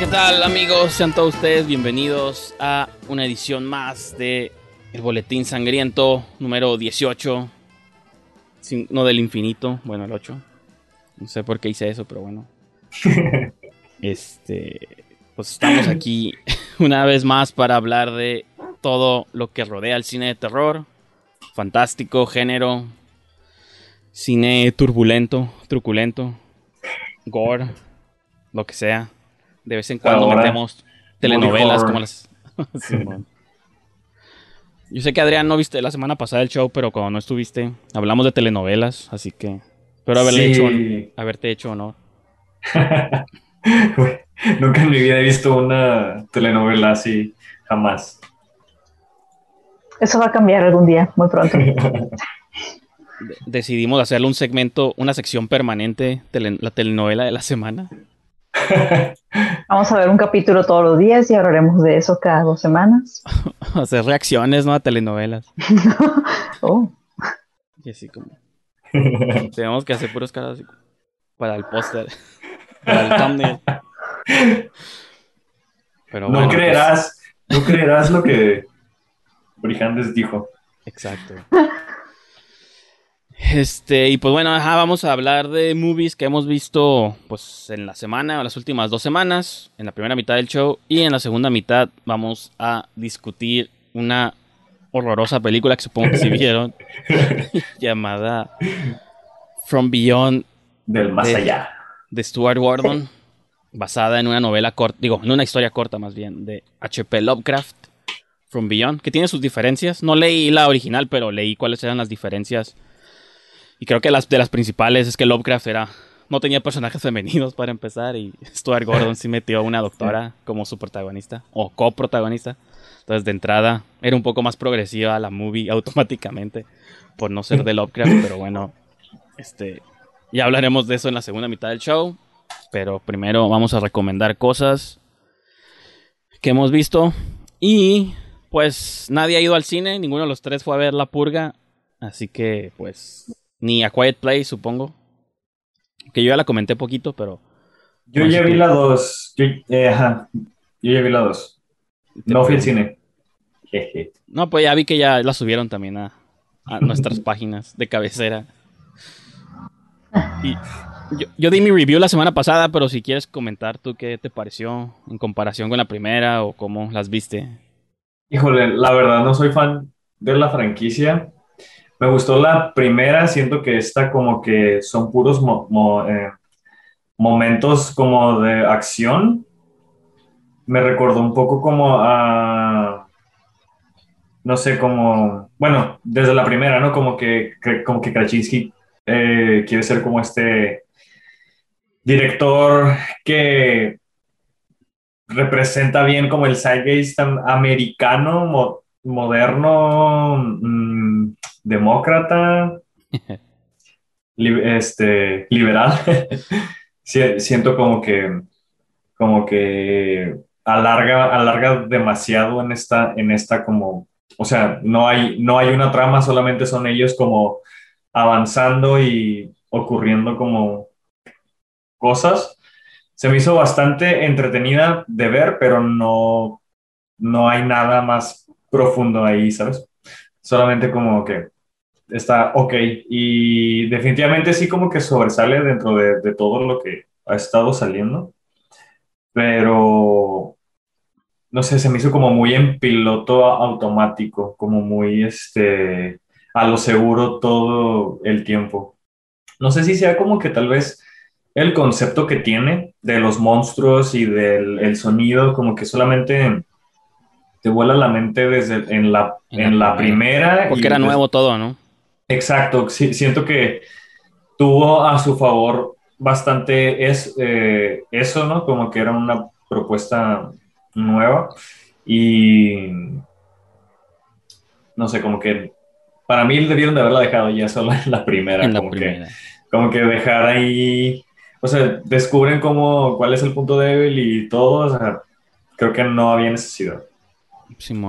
¿qué tal amigos? Sean todos ustedes bienvenidos a una edición más de El Boletín Sangriento número 18. no del infinito, bueno, el 8. No sé por qué hice eso, pero bueno. este, pues estamos aquí una vez más para hablar de todo lo que rodea el cine de terror. Fantástico, género, cine turbulento, truculento, gore, lo que sea. De vez en cuando metemos telenovelas como las... Yo sé que Adrián no viste la semana pasada el show, pero cuando no estuviste, hablamos de telenovelas, así que espero haberle hecho, haberte hecho honor. Nunca en mi vida he visto una telenovela así, jamás. Eso va a cambiar algún día, muy pronto. Decidimos hacerle un segmento, una sección permanente, la telenovela de la semana. Vamos a ver un capítulo todos los días y hablaremos de eso cada dos semanas. Hacer reacciones, ¿no? A telenovelas. oh. Y así como. Tenemos que hacer puros caras para el póster. Para el thumbnail. Pero no pues creerás, no creerás lo que Brijandes dijo. Exacto. Este, y pues bueno, vamos a hablar de movies que hemos visto pues en la semana, o las últimas dos semanas, en la primera mitad del show, y en la segunda mitad vamos a discutir una horrorosa película que supongo que sí vieron, llamada From Beyond. Del más allá. De Stuart Gordon, basada en una novela corta, digo, en una historia corta más bien, de H.P. Lovecraft, From Beyond, que tiene sus diferencias. No leí la original, pero leí cuáles eran las diferencias y creo que las de las principales es que Lovecraft era no tenía personajes femeninos para empezar y Stuart Gordon sí metió una doctora como su protagonista o coprotagonista. Entonces de entrada era un poco más progresiva la movie automáticamente por no ser de Lovecraft, pero bueno, este ya hablaremos de eso en la segunda mitad del show, pero primero vamos a recomendar cosas que hemos visto. Y pues nadie ha ido al cine, ninguno de los tres fue a ver La Purga, así que pues ni A Quiet Place, supongo. Que yo ya la comenté poquito, pero. Yo ya vi la 2. Eh, ajá. Yo ya vi la 2. No fui al cine. No, pues ya vi que ya la subieron también a, nuestras páginas de cabecera. Y yo, yo, di mi review la semana pasada, pero si quieres comentar tú qué te pareció en comparación con la primera o cómo las viste. Híjole, la verdad no soy fan de la franquicia. Me gustó la primera, siento que esta como que son puros eh, momentos como de acción. Me recordó un poco como a, no sé, como, bueno, desde la primera, ¿no? Como que, como que Krasinski eh, quiere ser como este director que representa bien como el zeitgeist americano, moderno, mm, demócrata, este, liberal. Siento como que, como que alarga, alarga demasiado en esta, en esta como, o sea, no hay, no hay una trama, solamente son ellos como avanzando y ocurriendo como cosas. Se me hizo bastante entretenida de ver, pero no, no hay nada más profundo ahí, ¿sabes? Solamente como que está ok. Y definitivamente sí como que sobresale dentro de, todo lo que ha estado saliendo. Pero, no sé, se me hizo como muy en piloto automático, como muy este, a lo seguro todo el tiempo. No sé si sea como que tal vez el concepto que tiene de los monstruos y del el sonido, como que solamente te vuela la mente desde en la, en, la primera. Porque era nuevo todo, ¿no? Exacto, sí, siento que tuvo a su favor bastante es, eh, eso, ¿no? Como que era una propuesta nueva y no sé, como que para mí debieron de haberla dejado ya solo en la primera. En la como primera. Que, como que dejar ahí, o sea, descubren cómo, cuál es el punto débil y todo, o sea, creo que no había necesidad.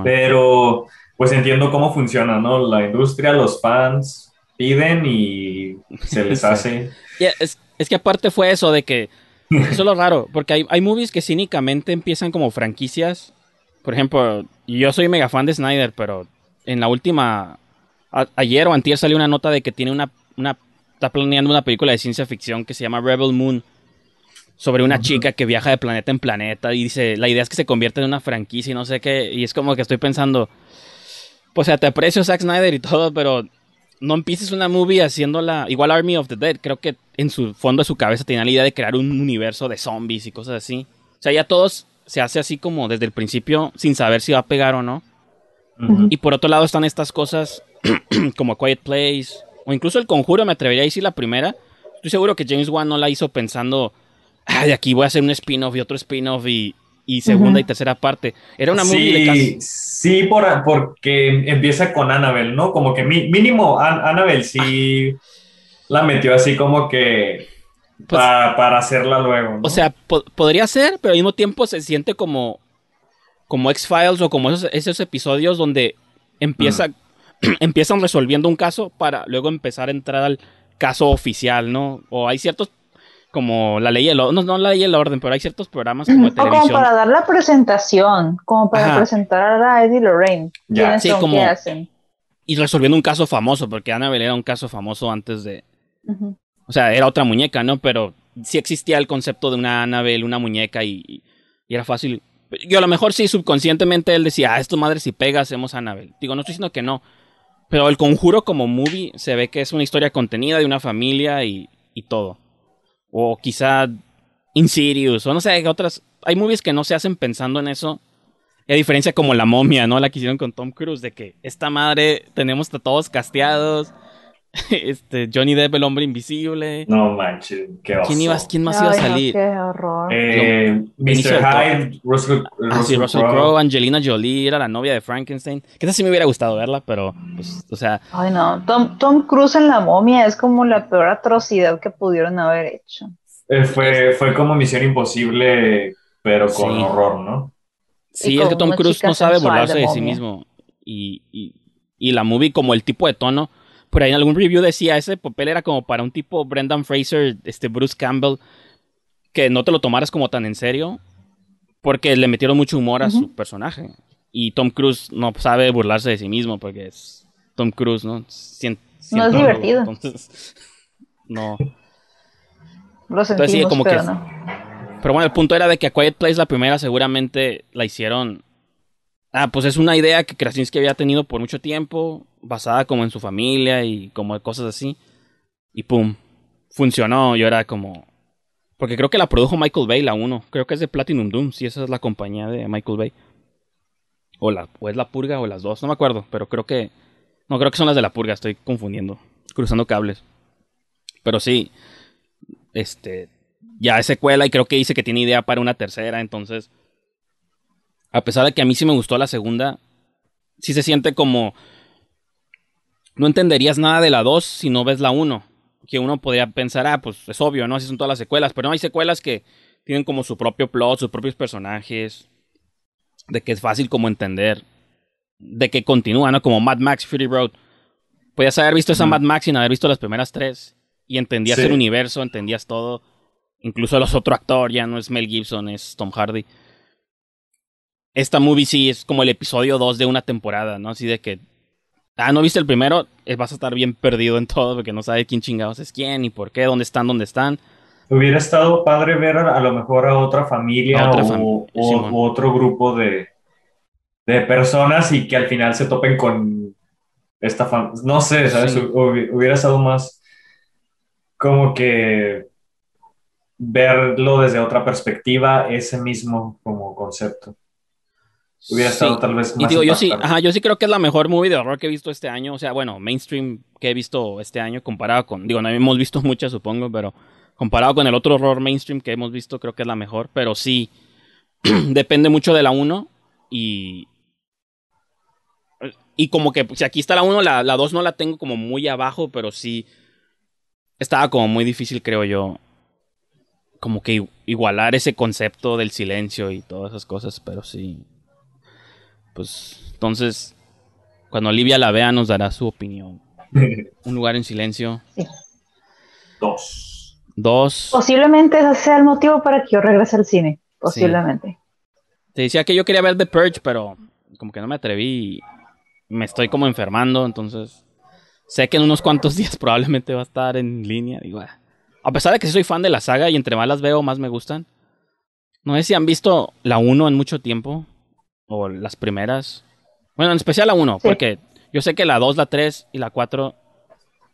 Pero pues entiendo cómo funciona, ¿no? La industria, los fans piden y se les hace. es, que aparte fue eso de que Eso es lo raro, porque hay, hay movies que cínicamente empiezan como franquicias. Por ejemplo, yo soy mega fan de Snyder, pero en la última. a- ayer o antier salió una nota de que tiene una, una. Está planeando una película de ciencia ficción que se llama Rebel Moon. Sobre una chica que viaja de planeta en planeta. Y dice: La idea es que se convierta en una franquicia y no sé qué. Y es como que estoy pensando. Pues, o sea, te aprecio Zack Snyder y todo, pero no empieces una movie haciéndola igual Army of the Dead. Creo que en su fondo de su cabeza tenía la idea de crear un universo de zombies y cosas así. O sea, ya todos se hace así como desde el principio sin saber si va a pegar o no. Y por otro lado están estas cosas como Quiet Place o incluso El Conjuro, me atrevería a decir la primera. Estoy seguro que James Wan no la hizo pensando, ah, de aquí voy a hacer un spin-off y otro spin-off y, y segunda y tercera parte. Era una movie de sí, casi... sí por, porque empieza con Annabelle, ¿no? Como que mi- mínimo An- Annabelle sí la metió así como que Pues- pa- para hacerla luego. ¿no? O sea, po- podría ser, pero al mismo tiempo se siente como, como X-Files o como esos, esos episodios donde empieza, empiezan resolviendo un caso para luego empezar a entrar al caso oficial, ¿no? O hay ciertos, como la ley del orden, no, no la ley del orden, pero hay ciertos programas como de O como televisión. para dar la presentación, como para Ajá. presentar a Eddie Lorraine. Ya. quiénes Sí, son, como- hacen. Y resolviendo un caso famoso, porque Annabelle era un caso famoso antes de... O sea, era otra muñeca, ¿no? Pero sí existía el concepto de una Annabelle, una muñeca, y, y era fácil. Yo a lo mejor sí, subconscientemente él decía, ah, esto madre si pega, hacemos Annabelle. Digo, no estoy diciendo que no. Pero el conjuro como movie se ve que es una historia contenida de una familia y, y todo. O quizá Insidious, o no sé, hay otras. Hay movies que no se hacen pensando en eso. Y a diferencia como La Momia, ¿no? La que hicieron con Tom Cruise, de que esta madre tenemos a todos casteados. Este, Johnny Depp, el hombre invisible. no manches, qué oso. ¿Quién, iba, ¿Quién más iba a no, salir? qué horror. Eh, Mr. Hyde, Russell, Ah, sí, Russell Crowe. Crowe, Angelina Jolie, era la novia de Frankenstein. Que esa sí me hubiera gustado verla, pero, pues, o sea, Ay, no. Tom, Tom Cruise en la momia es como la peor atrocidad que pudieron haber hecho. Eh, fue, fue como Misión Imposible, pero con Sí. horror, ¿no? sí, es que Tom Cruise no sabe burlarse de de, sí mismo. Y, y, y la movie, como el tipo de tono, por ahí en algún review decía, ese papel era como para un tipo Brendan Fraser, este Bruce Campbell, que no te lo tomaras como tan en serio, porque le metieron mucho humor a su personaje. Y Tom Cruise no sabe burlarse de sí mismo, porque es Tom Cruise, ¿no? Cien- No es divertido. Entonces, no. Lo sí, sentimos, como que pero es- no. Pero bueno, el punto era de que A Quiet Place, la primera, seguramente la hicieron. Ah, pues es una idea que Krasinski había tenido por mucho tiempo, basada como en su familia y como cosas así. Y pum, funcionó. Yo era como. Porque creo que la produjo Michael Bay, la 1. Creo que es de Platinum Doom, si esa es la compañía de Michael Bay. O, la, o es la purga o las dos, no me acuerdo, pero creo que. No, creo que son las de la purga, estoy confundiendo. Cruzando cables. Pero sí. Este ya es secuela y creo que dice que tiene idea para una tercera, entonces a pesar de que a mí sí me gustó la segunda, sí se siente como no entenderías nada de la 2 si no ves la 1, que uno podría pensar, ah, pues es obvio, ¿no? Así son todas las secuelas, pero no hay secuelas que tienen como su propio plot, sus propios personajes, de que es fácil como entender, de que continúa, ¿no? Como Mad Max Fury Road. Podías haber visto esa. Mad Max sin haber visto las primeras tres y entendías Sí. el universo, entendías todo. Incluso los otro actor, ya no es Mel Gibson, es Tom Hardy. Esta movie sí es como el episodio 2 de una temporada, ¿no? Así de que. Ah, ¿no viste el primero? Eh, vas a estar bien perdido en todo porque no sabes quién chingados es quién y por qué, dónde están, dónde están. Hubiera estado padre ver a, lo mejor a otra familia A otra o, fam- o- u otro grupo de, de personas y que al final se topen con esta familia. No sé, ¿sabes? Sí. Hubi- Hubiera estado más como que verlo desde otra perspectiva, ese mismo como concepto. Hubiera Sí. estado tal vez Y más digo, yo sí, ajá, yo sí creo que es la mejor movie de horror que he visto este año. O sea, bueno, mainstream que he visto este año comparado con. Digo, no hemos visto muchas, supongo, pero comparado con el otro horror mainstream que hemos visto, creo que es la mejor. Pero sí, depende mucho de la 1 y. Y como que, si aquí está la 1, la, la 2 no la tengo como muy abajo, pero sí. Estaba como muy difícil, creo yo. Como que igualar ese concepto del silencio y todas esas cosas, pero sí. Pues entonces, cuando Olivia la vea nos dará su opinión. Un lugar en silencio. Dos. Dos. Posiblemente ese sea el motivo para que yo regrese al cine. Posiblemente. Te decía que yo quería ver The Purge, pero como que no me atreví y me estoy como enfermando, entonces sé que en unos cuantos días probablemente va a estar en línea. Digo, ah. a pesar de que soy fan de la saga y entre más las veo, más me gustan. No sé si han visto la 1 en mucho tiempo, o las primeras. Bueno, en especial la 1, porque yo sé que la 2, la 3 y la 4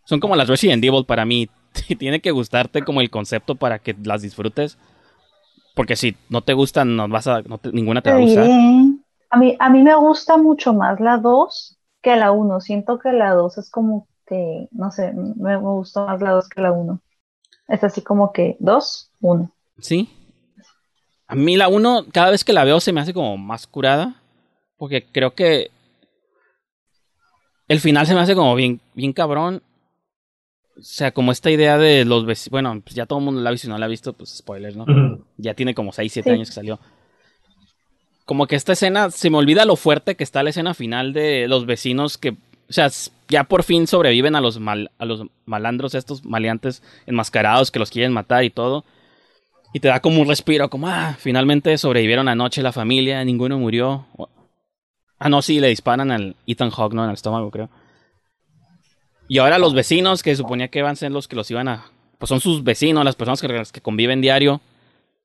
son como las Resident Evil para mí. Tiene que gustarte como el concepto para que las disfrutes. Porque si no te gustan, no vas a, ninguna te va a gustar. A mí, a mí me gusta mucho más la 2 que la 1. Siento que la 2 es como que, no sé, me, gusta más la 2 que la 1. Es así como que 2, 1. Sí. A mí la 1, cada vez que la veo se me hace como más curada. Porque creo que el final se me hace como bien, bien cabrón. O sea, como esta idea de los vecinos. Bueno, pues ya todo el mundo la ha visto y no la ha visto, pues spoilers, ¿no? Ya tiene como 6, 7 años que salió. Como que esta escena, se me olvida lo fuerte que está la escena final de los vecinos que. O sea, ya por fin sobreviven a los, mal, a los malandros, estos maleantes enmascarados que los quieren matar y todo. Y te da como un respiro, como, ah, finalmente sobrevivieron anoche la familia, ninguno murió. Ah, no, sí, le disparan al Ethan Hawke, ¿no? En el estómago, creo. Y ahora los vecinos, que suponía que iban a ser los que los iban a... Pues son sus vecinos, las personas que, que conviven diario,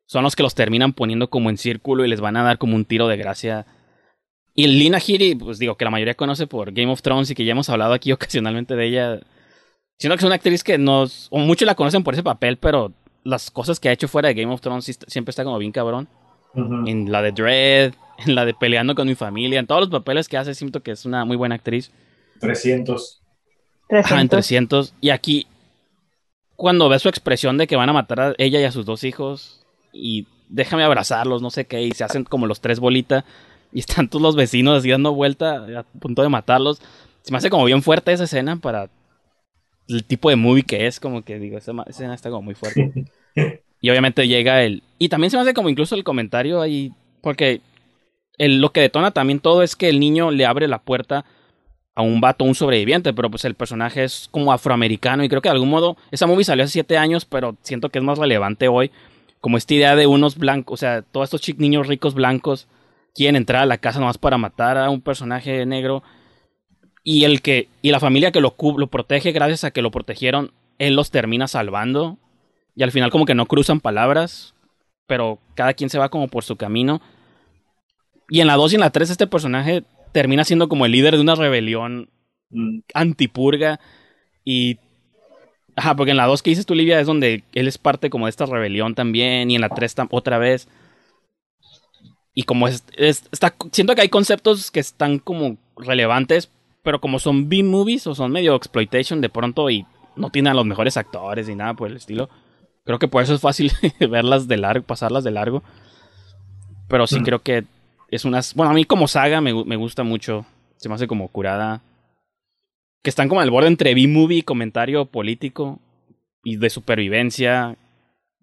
son los que los terminan poniendo como en círculo y les van a dar como un tiro de gracia. Y Lina Headey, pues digo, que la mayoría conoce por Game of Thrones y que ya hemos hablado aquí ocasionalmente de ella. Siento que es una actriz que nos... O muchos la conocen por ese papel, pero las cosas que ha hecho fuera de Game of Thrones siempre está como bien cabrón. En la de Dread, en la de Peleando con mi familia, en todos los papeles que hace, siento que es una muy buena actriz. 300. 300. en 300. Y aquí, cuando ve su expresión de que van a matar a ella y a sus dos hijos, y déjame abrazarlos, no sé qué, y se hacen como los tres bolitas, y están todos los vecinos así dando vuelta, a punto de matarlos. Se me hace como bien fuerte esa escena para el tipo de movie que es, como que digo, esa escena está como muy fuerte. y obviamente llega el... Y también se me hace como incluso el comentario ahí, porque lo que detona también todo es que el niño le abre la puerta a un vato, un sobreviviente, pero pues el personaje es como afroamericano y creo que de algún modo esa movie salió hace siete años, pero siento que es más relevante hoy, como esta idea de unos blancos, o sea, todos estos niños ricos blancos quieren entrar a la casa nomás para matar a un personaje negro y el que y la familia que lo, lo protege gracias a que lo protegieron, él los termina salvando y al final como que no cruzan palabras, pero cada quien se va como por su camino. Y en la 2 y en la 3 este personaje termina siendo como el líder de una rebelión mm. antipurga y... Ajá, porque en la 2 que dices tú, Livia, es donde él es parte como de esta rebelión también y en la 3 otra vez. Y como es, está, siento que hay conceptos que están como relevantes, pero como son B-movies o son medio exploitation de pronto y no tienen a los mejores actores ni nada por el estilo. Creo que por eso es fácil verlas de largo, pasarlas de largo. Pero sí mm. creo que es unas. Bueno, a mí como saga me, me gusta mucho. Se me hace como curada. Que están como al borde entre B-movie y comentario político y de supervivencia.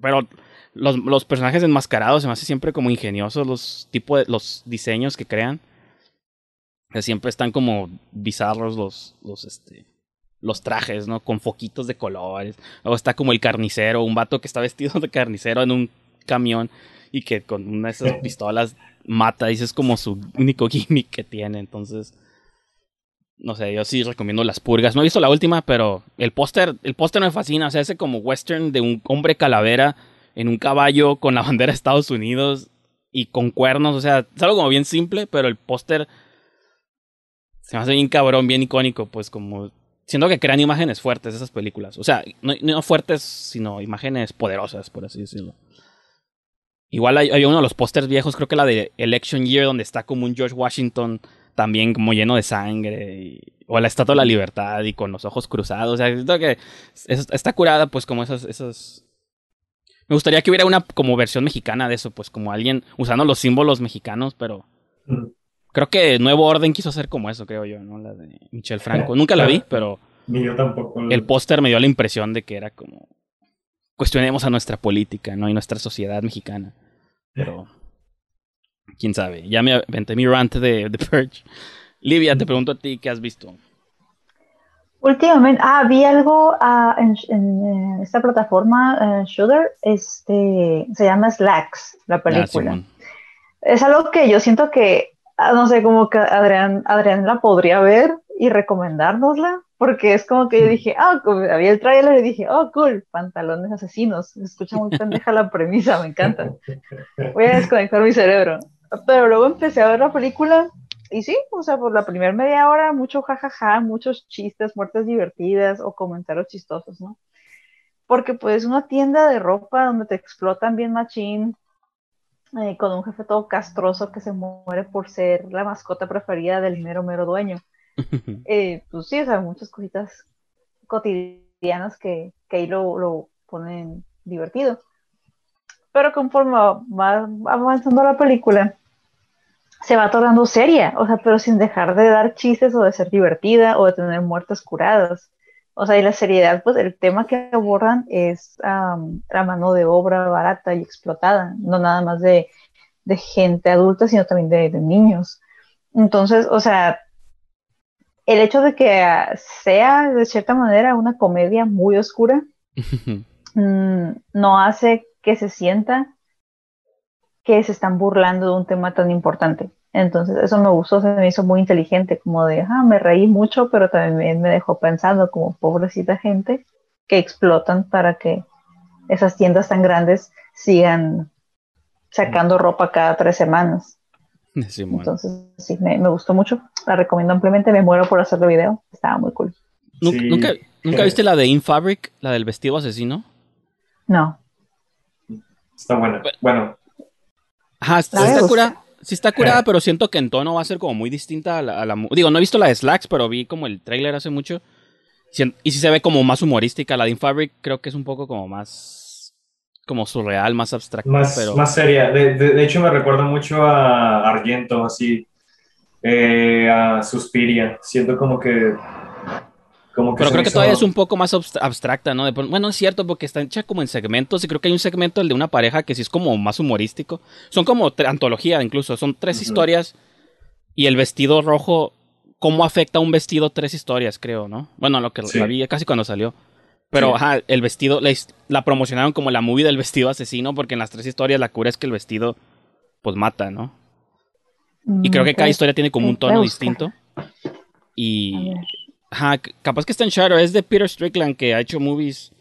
Pero los, los, personajes enmascarados se me hace siempre como ingeniosos los tipos de los diseños que crean. Que siempre están como bizarros los, los, este, los trajes, ¿no? Con foquitos de colores. O está como el carnicero, un vato que está vestido de carnicero en un camión y que con una de esas pistolas mata y es como su único gimmick que tiene. Entonces, no sé, yo sí recomiendo las purgas. No he visto la última, pero el póster, el póster me fascina. O sea, ese como western de un hombre calavera en un caballo con la bandera de Estados Unidos y con cuernos. O sea, es algo como bien simple, pero el póster se me hace bien cabrón, bien icónico, pues como siento que crean imágenes fuertes esas películas. O sea, no, no fuertes, sino imágenes poderosas, por así decirlo. Igual hay, uno de los pósters viejos, creo que la de Election Year, donde está como un George Washington también como lleno de sangre. o la Estatua de la Libertad y con los ojos cruzados. O sea, siento que está curada, pues, como esas, esas. Me gustaría que hubiera una como versión mexicana de eso, pues, como alguien usando los símbolos mexicanos, pero. Creo que Nuevo Orden quiso hacer como eso, creo yo, ¿no? La de Michel Franco. Nunca la vi, pero. Ni yo tampoco. El póster me dio la impresión de que era como cuestionemos a nuestra política, ¿no? Y nuestra sociedad mexicana. Pero, quién sabe. Ya me aventé mi rant de The Purge. Livia, te pregunto a ti, ¿qué has visto? Últimamente, ah, vi algo ah, en, en, esta plataforma, uh, Shudder, este, se llama Slacks, la Ah, película. Simón. es algo que yo siento que, ah, no sé, como que Adrián, Adrián la podría ver y recomendárnosla, porque es como que yo dije, ah, como había el tráiler y dije, oh, cool, pantalones asesinos. Se escucha muy pendeja la premisa, me encanta. Voy a desconectar mi cerebro. Pero luego empecé a ver la película y sí, o sea, por la primera media hora, mucho jajaja, muchos chistes, muertes divertidas o comentarios chistosos, ¿no? Porque pues una tienda de ropa donde te explotan bien machín, eh, con un jefe todo castroso que se muere por ser la mascota preferida del mero mero dueño. Eh, pues sí, o sea, muchas cositas cotidianas que, que ahí lo, lo ponen divertido. Pero conforme va, va avanzando la película, se va tornando seria, o sea, pero sin dejar de dar chistes o de ser divertida o de tener muertes curadas. O sea, y la seriedad, pues el tema que abordan es um, la mano de obra barata y explotada, no nada más de, de gente adulta, sino también de, de, niños. Entonces, o sea, el hecho de que sea de cierta manera una comedia muy oscura, mmm, no hace que se sienta que se están burlando de un tema tan importante. Entonces, eso me gustó, se me hizo muy inteligente, como de, ah, me reí mucho, pero también me dejó pensando como pobrecita gente que explotan para que esas tiendas tan grandes sigan sacando ropa cada tres semanas. Sí, bueno. Entonces, sí, me, me, gustó mucho. La recomiendo ampliamente. Me muero por hacerle video. Estaba muy cool. ¿Nunca, sí. ¿nunca, ¿nunca viste la de Infabric, la del vestido asesino? No. Está buena. Bueno. Ajá, está, está curada. Sí está curada, pero siento que en tono va a ser como muy distinta a la, a la, Digo, no he visto la de Slacks, pero vi como el trailer hace mucho. Y sí se ve como más humorística. La de Infabric creo que es un poco como más... Como surreal, más abstracta. Más, pero... más seria. De, de, de, hecho, me recuerda mucho a Argento, así. Eh, a Suspiria. Siento como que... Como que pero creo que hizo... todavía es un poco más abstracta, ¿no? De, bueno, es cierto, porque está hecha como en segmentos y creo que hay un segmento, el de una pareja, que sí es como más humorístico. Son como antología incluso, son tres uh -huh. historias y el vestido rojo, ¿cómo afecta un vestido tres historias, creo, no? Bueno, lo que sí. la vi casi cuando salió. Pero, sí. ajá, el vestido, la, la, promocionaron como la movie del vestido asesino, porque en las tres historias la cura es que el vestido, pues, mata, ¿no? Mm, y creo que cada historia tiene como un tono distinto. Y... Ajá, capaz que está en Shadow, es de Peter Strickland, que ha hecho movies,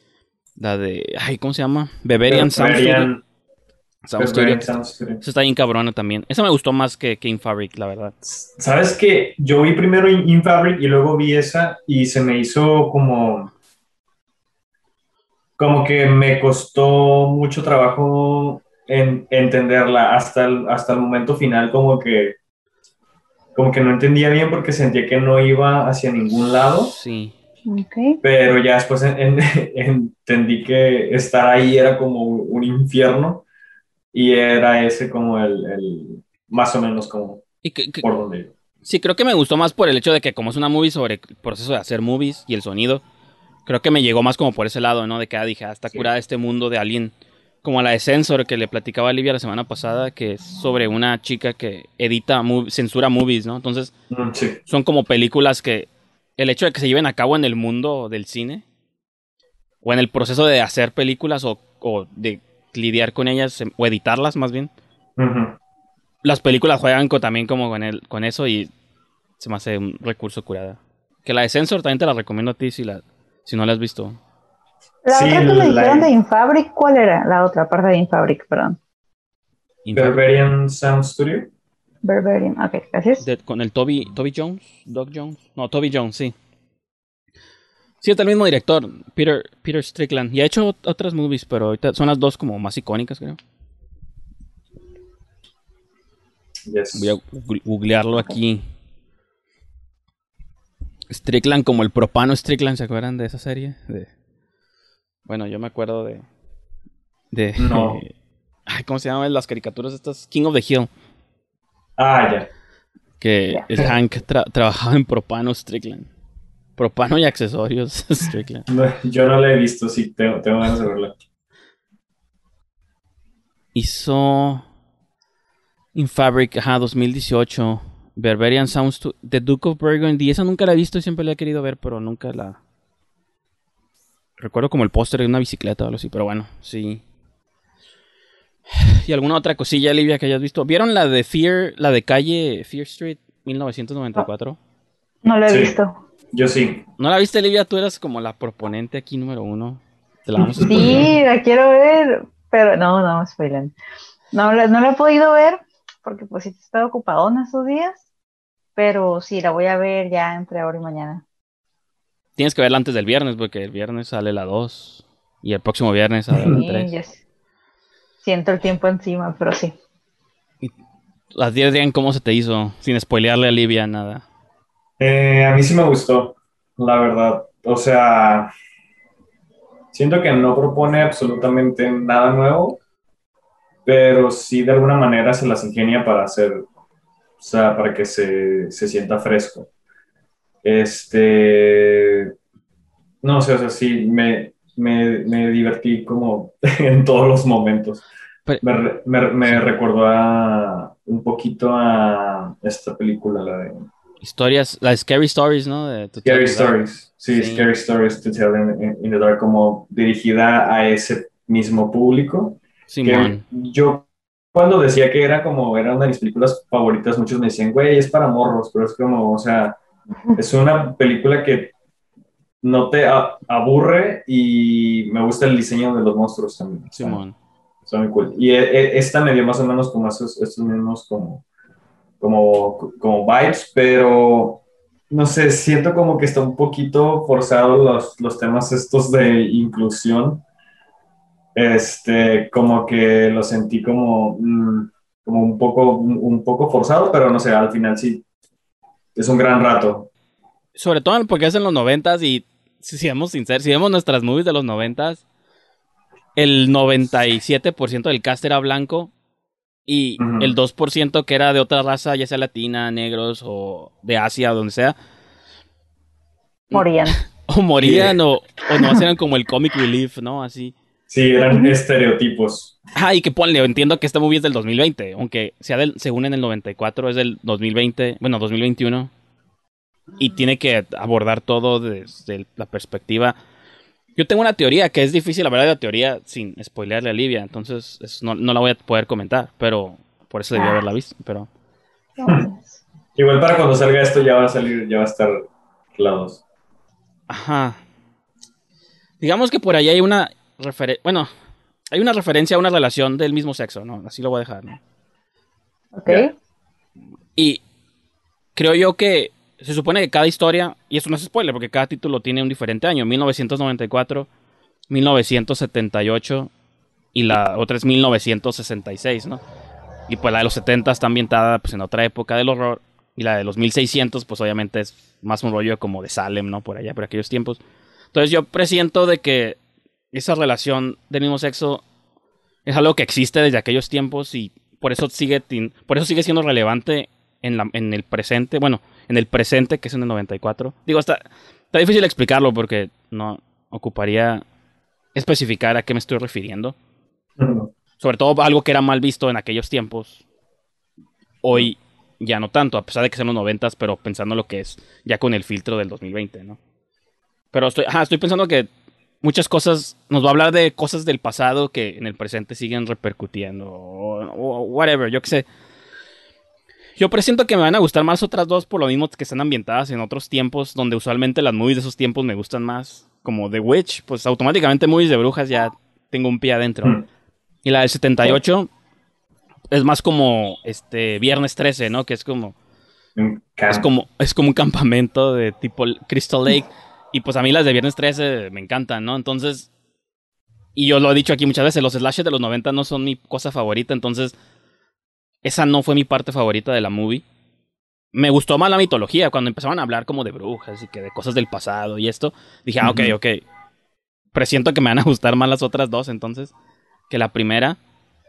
la de, ay, ¿cómo se llama? Beberian Sound. Eso está bien cabrona también. Esa me gustó más que, que Infabric, la verdad. ¿Sabes que Yo vi primero Infabric y luego vi esa y se me hizo como como que me costó mucho trabajo en entenderla hasta el, hasta el momento final, como que, como que no entendía bien porque sentía que no iba hacia ningún lado. Sí. Okay. Pero ya después en, en, entendí que estar ahí era como un infierno y era ese como el, el más o menos como ¿Y que, que, por donde iba. Sí, creo que me gustó más por el hecho de que como es una movie sobre el proceso de hacer movies y el sonido, creo que me llegó más como por ese lado, ¿no? De que ah, dije, ah, está sí. curada este mundo de alguien como la de Censor que le platicaba a Livia la semana pasada, que es sobre una chica que edita, mov censura movies, ¿no? Entonces, mm, sí. son como películas que el hecho de que se lleven a cabo en el mundo del cine o en el proceso de hacer películas o, o de lidiar con ellas o editarlas más bien. Uh -huh. Las películas juegan con, también como con, el, con eso y se me hace un recurso curada. Que la de Censor también te la recomiendo a ti si, la, si no la has visto. La sí, otra que me dijeron de Infabric, ¿cuál era? La otra parte de Infabric, perdón. Berberian Sound Studio. Berberian, ok, gracias. De, con el Toby, Toby Jones, Doug Jones. No, Toby Jones, sí. Sí, es el mismo director, Peter, Peter Strickland. Y ha hecho otras movies, pero ahorita son las dos como más icónicas, creo. Yes. Voy a googlearlo aquí. Strickland como el propano Strickland, ¿se acuerdan de esa serie? De... Bueno, yo me acuerdo de. de no. Ay, ¿Cómo se llaman las caricaturas estas? King of the Hill. Ah, ya. Que Hank tra trabajaba en propano Strickland. Propano y accesorios Strickland. No, yo no la he visto, sí, tengo, tengo ganas de verla. Hizo. Infabric, ajá, 2018. Berberian Sounds to The Duke of Burgundy. Esa nunca la he visto y siempre la he querido ver, pero nunca la. Recuerdo como el póster de una bicicleta o algo así, pero bueno, sí. ¿Y alguna otra cosilla, Livia, que hayas visto? ¿Vieron la de Fear, la de calle Fear Street 1994? No la he Sí. visto. Yo sí. ¿No la viste, Livia? Tú eras como la proponente aquí número uno. Te la vamos a. Sí, la quiero ver, pero no, no, spoilen. No, la- no la he podido ver porque pues sí he estado ocupado en esos días, pero sí, la voy a ver ya entre ahora y mañana. Tienes que verla antes del viernes, porque el viernes sale la 2 y el próximo viernes sale la Sí, 3. ya sé. siento el tiempo encima, pero sí. Las 10 días, ¿cómo se te hizo? Sin spoilearle a Livia nada. Eh, a mí sí me gustó, la verdad. O sea, siento que no propone absolutamente nada nuevo, pero sí de alguna manera se las ingenia para hacer, o sea, para que se, se sienta fresco. Este, no sé, o sea, sí, me, me, me divertí como en todos los momentos. Pero- Me, re- me, me recordó a, un poquito a esta película, la de Historias, las Scary Stories, ¿no? De Scary. Stories, sí, Sí. Scary Stories to Tell in, in- in the Dark, como dirigida a ese mismo público. Que Simón. yo, cuando decía que era como, era una de mis películas favoritas, muchos me decían, güey, es para morros, pero es como, o sea, es una película que no te aburre y me gusta el diseño de los monstruos también. Simón. está muy cool. Y e- e- esta me dio más o menos como esos, estos mismos como, como, como vibes, pero no sé, siento como que está un poquito forzado los, los temas estos de inclusión. Este, como que lo sentí como, mm, como un poco, un poco forzado, pero no sé, al final sí, es un gran rato. Sobre todo porque es en los noventas y si seamos sinceros, si vemos nuestras movies de los noventas, el 97% del cast era blanco y el 2% que era de otra raza, ya sea latina, negros o de Asia o donde sea, Morían. o morían o, o no eran como el comic relief, ¿no? Así. Sí, eran estereotipos. Ah, y que ponle, entiendo que esta movie es del 2020, aunque sea del, según en el 94 es del 2020, bueno, 2021. Y tiene que abordar todo desde la perspectiva. Yo tengo una teoría que es difícil hablar de la teoría sin spoilearle a Livia, entonces es- no, no la voy a poder comentar, pero por eso debí haberla visto. Pero Igual para cuando salga esto ya va a salir, ya va a estar la dos. Ajá. Digamos que por ahí hay una referencia. Bueno, hay una referencia a una relación del mismo sexo, ¿no? Así lo voy a dejar, ¿no? ok. Y creo yo que se supone que cada historia, y eso no es spoiler, porque cada título tiene un diferente año: 1994, 1978 y la otra es 1966, ¿no? Y pues la de los 70 está ambientada pues, en otra época del horror. Y la de los 1600, pues obviamente es más un rollo como de Salem, ¿no? Por allá, por aquellos tiempos. Entonces yo presiento de que esa relación del mismo sexo es algo que existe desde aquellos tiempos y por eso sigue, por eso sigue siendo relevante en, la, en el presente, bueno, en el presente que es en el 94. Digo, está, está difícil explicarlo porque no ocuparía especificar a qué me estoy refiriendo. Sobre todo algo que era mal visto en aquellos tiempos. Hoy ya no tanto, a pesar de que sean los 90, pero pensando lo que es ya con el filtro del 2020, ¿no? Pero estoy, ajá, estoy pensando que muchas cosas, nos va a hablar de cosas del pasado que en el presente siguen repercutiendo, o, o whatever, yo qué sé. Yo presiento que me van a gustar más otras dos por lo mismo que están ambientadas en otros tiempos, donde usualmente las movies de esos tiempos me gustan más, como The Witch, pues automáticamente movies de brujas ya tengo un pie adentro. Mm. Y la del 78 es más como este Viernes 13, ¿no? Que es como es como, es como un campamento de tipo Crystal Lake. Y pues a mí las de Viernes 13 me encantan, ¿no? Entonces, y yo lo he dicho aquí muchas veces, los slashes de los 90 no son mi cosa favorita, entonces esa no fue mi parte favorita de la movie. Me gustó más la mitología, cuando empezaban a hablar como de brujas y que de cosas del pasado y esto. Dije, ah, ok, ok. Presiento que me van a gustar más las otras dos entonces que la primera.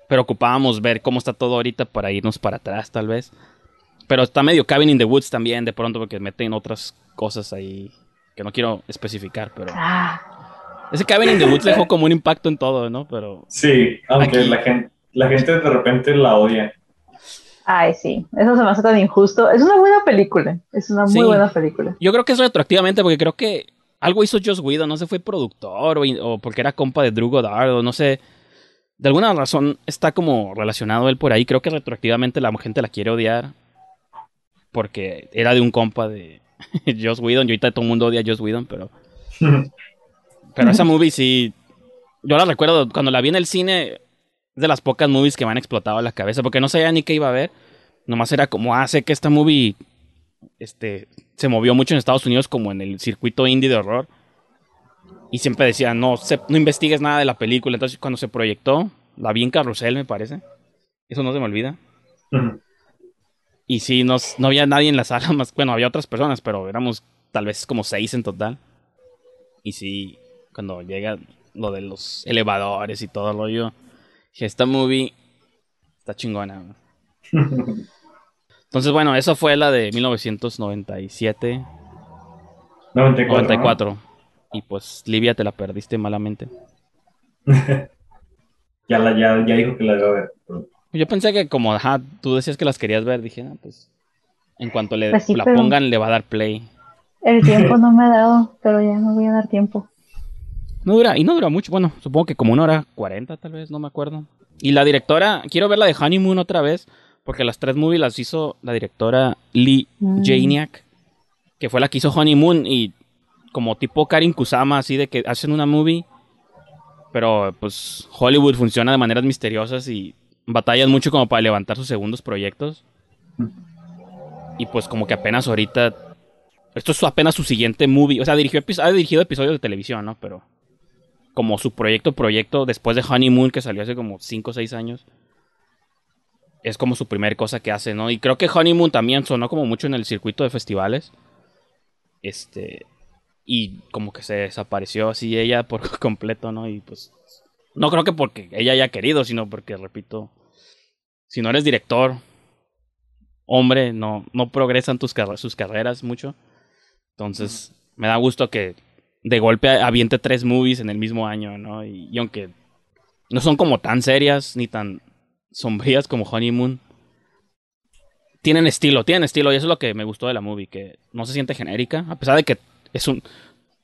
Pero ocupábamos ver cómo está todo ahorita para irnos para atrás, tal vez. Pero está medio Cabin in the Woods también, de pronto, porque meten otras cosas ahí que no quiero especificar, pero... Ah, Ese Cabin in the Woods dejó como un impacto en todo, ¿no? Pero... Sí, aunque Aquí- la gente, la gente de repente la odia. Ay, sí, eso se me hace tan injusto. Es una buena película, es una muy Sí. buena película. Yo creo que es retroactivamente porque creo que algo hizo Joss Whedon, no sé, fue productor o, o porque era compa de Drew Goddard o no sé. De alguna razón está como relacionado él por ahí. Creo que retroactivamente la gente la quiere odiar porque era de un compa de Joss Whedon. Y ahorita todo el mundo odia a Joss Whedon, pero, pero esa movie sí. Yo la recuerdo cuando la vi en el cine. Es de las pocas movies que me han explotado la cabeza porque no sabía ni qué iba a ver. Nomás era como, ah, sé que esta movie este, se movió mucho en Estados Unidos como en el circuito indie de horror. Y siempre decía, no, se- no investigues nada de la película. Entonces cuando se proyectó, la vi en Carrusel, me parece. Eso no se me olvida. Y sí, no, no había nadie en la sala más. Bueno, había otras personas, pero éramos tal vez como seis en total. Y sí, cuando llega lo de los elevadores y todo el rollo, dije, esta movie está chingona. Entonces, bueno, eso fue la de 1997, 94. 94. Y pues, Livia, te la perdiste malamente. ¿no? Ya, la, ya, ya dijo que la iba a ver. Yo pensé que como, ajá, tú decías que las querías ver, dije, ah, pues, en cuanto le Pues sí, la pongan, le va a dar play. El tiempo no me ha dado, pero ya me voy a dar tiempo. No dura, y no dura mucho, bueno, supongo que como una hora cuarenta tal vez, no me acuerdo. Y la directora, quiero ver la de Honeymoon otra vez, porque las tres movies las hizo la directora Lee Mm. Janiak, que fue la que hizo Honeymoon, y como tipo Karin Kusama, así de que hacen una movie, pero pues Hollywood funciona de maneras misteriosas y batallan mucho como para levantar sus segundos proyectos. Y pues como que apenas ahorita, esto es apenas su siguiente movie, o sea, dirigió, ha dirigido episodios de televisión, ¿no? Pero como su proyecto, proyecto después de Honeymoon, que salió hace como 5 o 6 años. Es como su primer cosa que hace, ¿no? Y creo que Honeymoon también sonó como mucho en el circuito de festivales. Este. Y como que se desapareció así ella por completo, ¿no? Y pues. No creo que porque ella haya querido, sino porque, repito, si no eres director, hombre, no, no progresan tus sus carreras mucho. Entonces, me da gusto que de golpe aviente tres movies en el mismo año, ¿no? Y, y aunque no son como tan serias ni tan sombrías como Honeymoon, tienen estilo, tienen estilo, y eso es lo que me gustó de la movie, que no se siente genérica, a pesar de que es un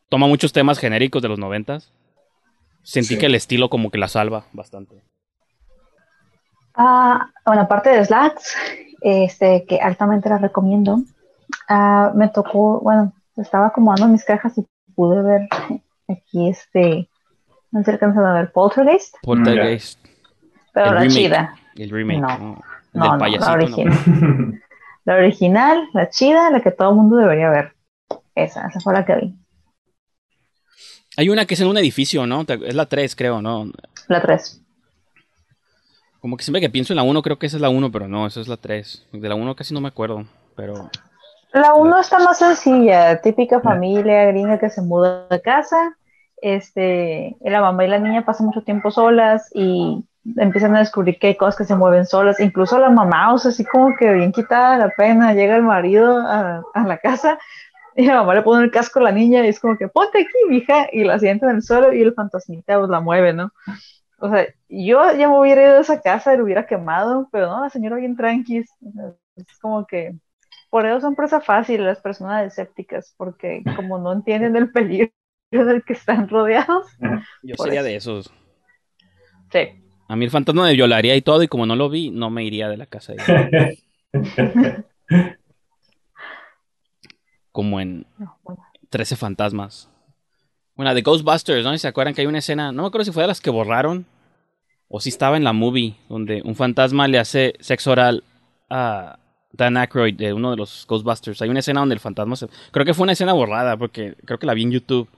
toma muchos temas genéricos de los noventas. Sentí Sí. que el estilo como que la salva bastante. Ah, bueno, aparte de Slacks, este, que altamente la recomiendo, ah, me tocó, bueno, estaba acomodando mis cajas y pude ver aquí este, no sé si alcanzan a ver, Poltergeist, Poltergeist, pero El la remake. chida, el remake, No. ¿no? El No, del no, la payasito, ¿no? original. la original, la chida, la que todo el mundo debería ver. Esa, esa fue la que vi. Hay una que es en un edificio, ¿no? Es la 3, creo, ¿no? La 3. Como que siempre que pienso en la 1, creo que esa es la 1, pero no, esa es la 3. De la 1 casi no me acuerdo, pero... La 1 está más sencilla, típica familia gringa que se muda de casa. Este, la mamá y la niña pasan mucho tiempo solas y empiezan a descubrir que hay cosas que se mueven solas. Incluso la mamá, o sea, así como que bien quitada la pena, llega el marido a, a la casa y la mamá le pone el casco a la niña y es como que ponte aquí, mija, y la sienta en el suelo y el fantasmita pues la mueve, ¿no? O sea, yo ya me hubiera ido de esa casa y lo hubiera quemado, pero no, la señora bien tranqui. o sea, Es como que por eso son presa fácil las personas escépticas, porque como no entienden el peligro del que están rodeados, Yo sería eso. de esos. sí. A mí el fantasma me violaría y todo, y como no lo vi, no me iría de la casa. de- Como en No, bueno. 13 fantasmas. Bueno, de Ghostbusters, ¿no? ¿Se acuerdan que hay una escena? No me acuerdo si fue de las que borraron. O si estaba en la movie, donde un fantasma le hace sexo oral a Dan Aykroyd, de uno de los Ghostbusters. Hay una escena donde el fantasma se... Creo que fue una escena borrada, porque creo que la vi en YouTube.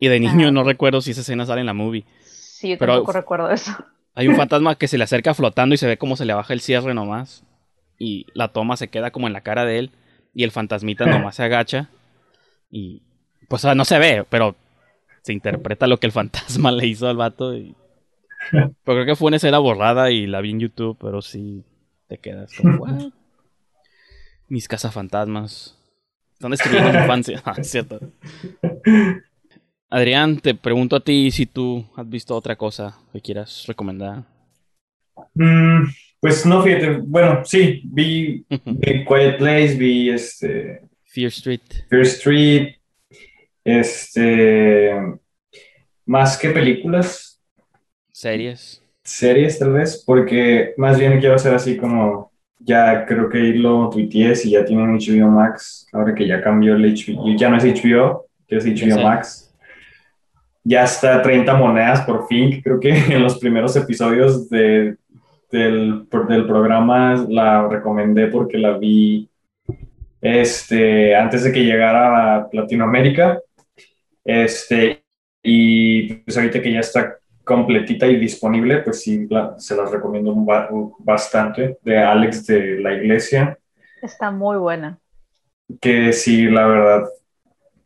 Y de niño Ah. no recuerdo si esa escena sale en la movie. Sí, yo Pero- tampoco recuerdo eso. Hay un fantasma que se le acerca flotando y se ve cómo se le baja el cierre nomás. Y la toma se queda como en la cara de él. Y el fantasmita nomás se agacha. Y pues no se ve, pero se interpreta lo que el fantasma le hizo al vato. Y... Pero creo que fue una escena borrada y la vi en YouTube, pero sí te quedas como, "What?". Mis cazafantasmas. Están destruyendo mi infancia. Ah, es cierto. Adrián, te pregunto a ti si tú has visto otra cosa que quieras recomendar. Mm, Pues no, fíjate, bueno, sí, vi, vi Quiet Place, vi este... Fear Street. Fear Street, este... Más que películas. Series. Series, tal vez, porque más bien quiero hacer así como... Ya creo que lo tuiteé si ya tienen HBO Max, ahora que ya cambió el HBO, ya no es HBO, ya es HBO Max. Ya está 30 monedas por fin, creo que en los primeros episodios de del, del programa la recomendé porque la vi este, antes de que llegara a Latinoamérica. Este, y pues ahorita que ya está completita y disponible, pues sí, se las recomiendo bastante, de Alex de la Iglesia. Está muy buena. Que sí, la verdad,